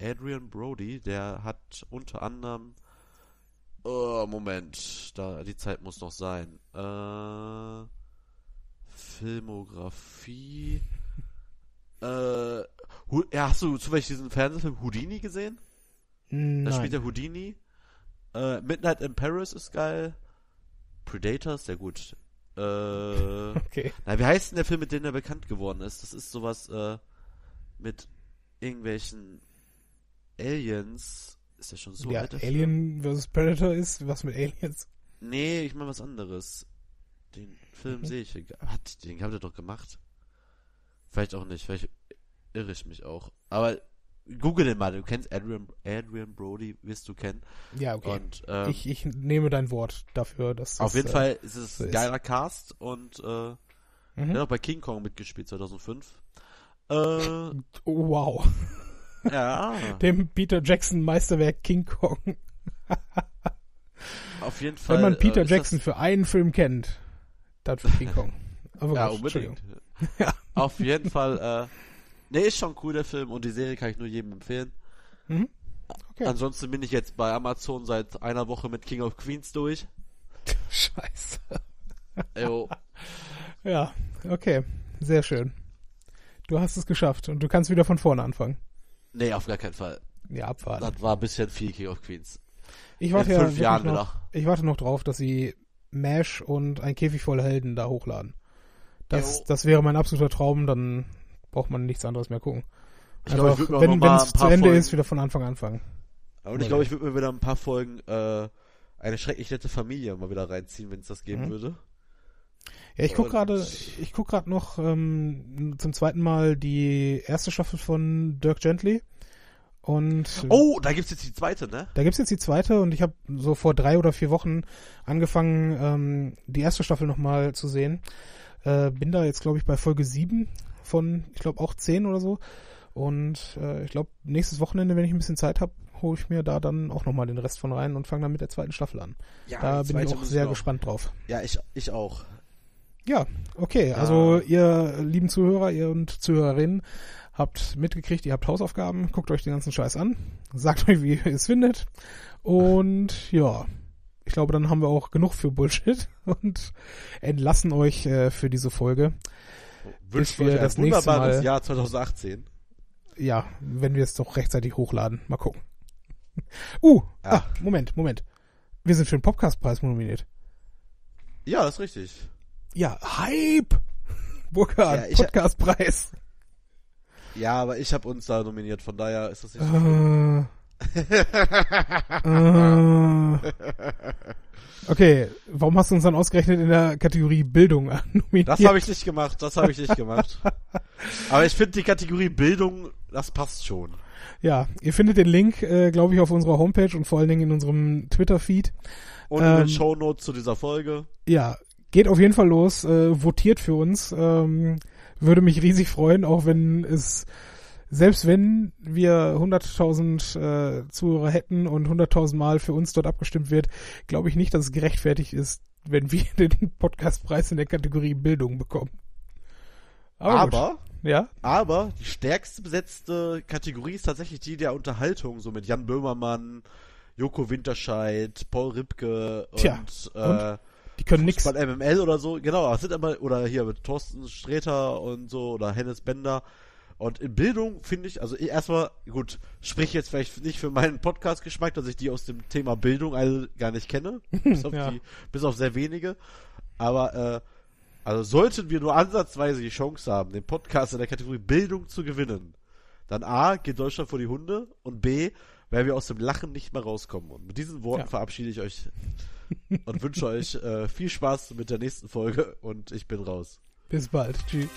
Adrian Brody, der hat unter anderem. Oh, Moment, da die Zeit muss noch sein. Äh, Filmografie. *laughs* Äh, Hu- ja, hast du zufällig diesen Fernsehfilm Houdini gesehen? Da spielt Nein. der Houdini. Äh, Midnight in Paris ist geil. Predator ist sehr gut. Äh, *laughs* Okay. na, wie heißt denn der Film, mit dem er bekannt geworden ist? Das ist sowas äh, mit irgendwelchen Aliens. Ist der schon so ja, alt? Alien vs. Predator ist was mit Aliens. Nee, ich meine was anderes. Den Film Mhm. sehe ich Hat, den habt ihr doch gemacht. Vielleicht auch nicht, vielleicht irre ich mich auch. Aber google den mal, du kennst Adrian, Adrian Brody, wirst du kennen. Ja, okay. Und ähm, ich, ich nehme dein Wort dafür, dass auf das, jeden äh, Fall ist es so ein ist. geiler Cast und äh, Mhm. hat auch bei King Kong mitgespielt 2005. Äh, Oh, *laughs* wow. ja, *laughs* Dem Peter Jackson Meisterwerk King Kong. *laughs* auf jeden Fall. Wenn man Peter äh, ist Jackson für einen Film kennt, dann für King Kong. Aber ja, unbedingt. Ja. Auf jeden Fall, nee, ist schon cool, der Film und die Serie kann ich nur jedem empfehlen. Mhm. Okay. Ansonsten bin ich jetzt bei Amazon seit einer Woche mit King of Queens durch. *laughs* Scheiße. Jo, *laughs* Ja, okay. Sehr schön. Du hast es geschafft und du kannst wieder von vorne anfangen. nee, auf gar keinen Fall. Ja, abwarten. Das war ein bisschen viel King of Queens. Ich In warte ja fünf wirklich Jahren noch, wieder. ich warte noch drauf, dass sie Mash und ein Käfig voller Helden da hochladen. Das, Jo. das wäre mein absoluter Traum, dann braucht man nichts anderes mehr gucken. Ich glaube, ich würde mir auch wenn noch mal es ein zu paar Ende Folgen, ist, wieder von Anfang anfangen. und ich glaube, ich würde mir wieder ein paar Folgen, äh, eine schrecklich nette Familie mal wieder reinziehen, wenn es das geben Mhm. würde. Ja, ich guck Und- gerade, ich guck gerade noch ähm, zum zweiten Mal die erste Staffel von Dirk Gently und Oh, da gibt's jetzt die zweite, ne? Da gibt's jetzt die zweite und ich habe so vor drei oder vier Wochen angefangen, ähm, die erste Staffel nochmal zu sehen. Äh, bin da jetzt, glaube ich, bei Folge sieben von, ich glaube, auch zehn oder so. Und äh, ich glaube, nächstes Wochenende, wenn ich ein bisschen Zeit habe, hole ich mir da dann auch nochmal den Rest von rein und fange dann mit der zweiten Staffel an. Ja, da bin ich auch sehr noch- gespannt drauf. Ja, ich, ich auch. Ja, okay. Ja. Also ihr lieben Zuhörer, ihr und Zuhörerinnen habt mitgekriegt, ihr habt Hausaufgaben, guckt euch den ganzen Scheiß an, sagt euch, wie ihr es findet. Und ja, ich glaube, dann haben wir auch genug für Bullshit *laughs* und entlassen euch äh, für diese Folge. Wünscht wir euch ein das nächste wunderbares Mal- Jahr 2018. Ja, wenn wir es doch rechtzeitig hochladen. Mal gucken. *laughs* Uh, Ja. ah, Moment, Moment. Wir sind für den Podcastpreis nominiert. Ja, das ist richtig. Ja, Hype! *laughs* Burkhard, Ja, Podcastpreis. Ja, aber ich habe uns da nominiert, von daher ist das nicht so. Äh, äh, *laughs* okay, warum hast du uns dann ausgerechnet in der Kategorie Bildung *laughs* nominiert? Das habe ich nicht gemacht, das habe ich nicht gemacht. *laughs* Aber ich finde die Kategorie Bildung, das passt schon. Ja, ihr findet den Link, äh, glaube ich, auf unserer Homepage und vor allen Dingen in unserem Twitter-Feed. Und in Ähm, den Shownotes zu dieser Folge. Ja, geht auf jeden Fall los, äh, votiert für uns. Ähm, würde mich riesig freuen, auch wenn es, selbst wenn wir 100.000 äh, Zuhörer hätten und 100.000 Mal für uns dort abgestimmt wird, glaube ich nicht, dass es gerechtfertigt ist, wenn wir *laughs* den Podcastpreis in der Kategorie Bildung bekommen. gut. Aber, ja, aber die stärkste besetzte Kategorie ist tatsächlich die der Unterhaltung, so mit Jan Böhmermann, Joko Winterscheid, Paul Ripke und, Tja, äh, die können nix. MML oder so, genau, das sind aber, oder hier mit Thorsten Sträter und so, oder Hennes Bender. Und in Bildung finde ich, also ich erstmal, gut, sprich jetzt vielleicht nicht für meinen Podcast-Geschmack, dass ich die aus dem Thema Bildung alle gar nicht kenne, *laughs* bis auf, Ja. die, bis auf sehr wenige. Aber, äh, also sollten wir nur ansatzweise die Chance haben, den Podcast in der Kategorie Bildung zu gewinnen, dann A, geht Deutschland vor die Hunde und B, werden wir aus dem Lachen nicht mehr rauskommen. Und mit diesen Worten Ja. verabschiede ich euch *laughs* und wünsche euch äh, viel Spaß mit der nächsten Folge und ich bin raus. Bis bald. Tschüss.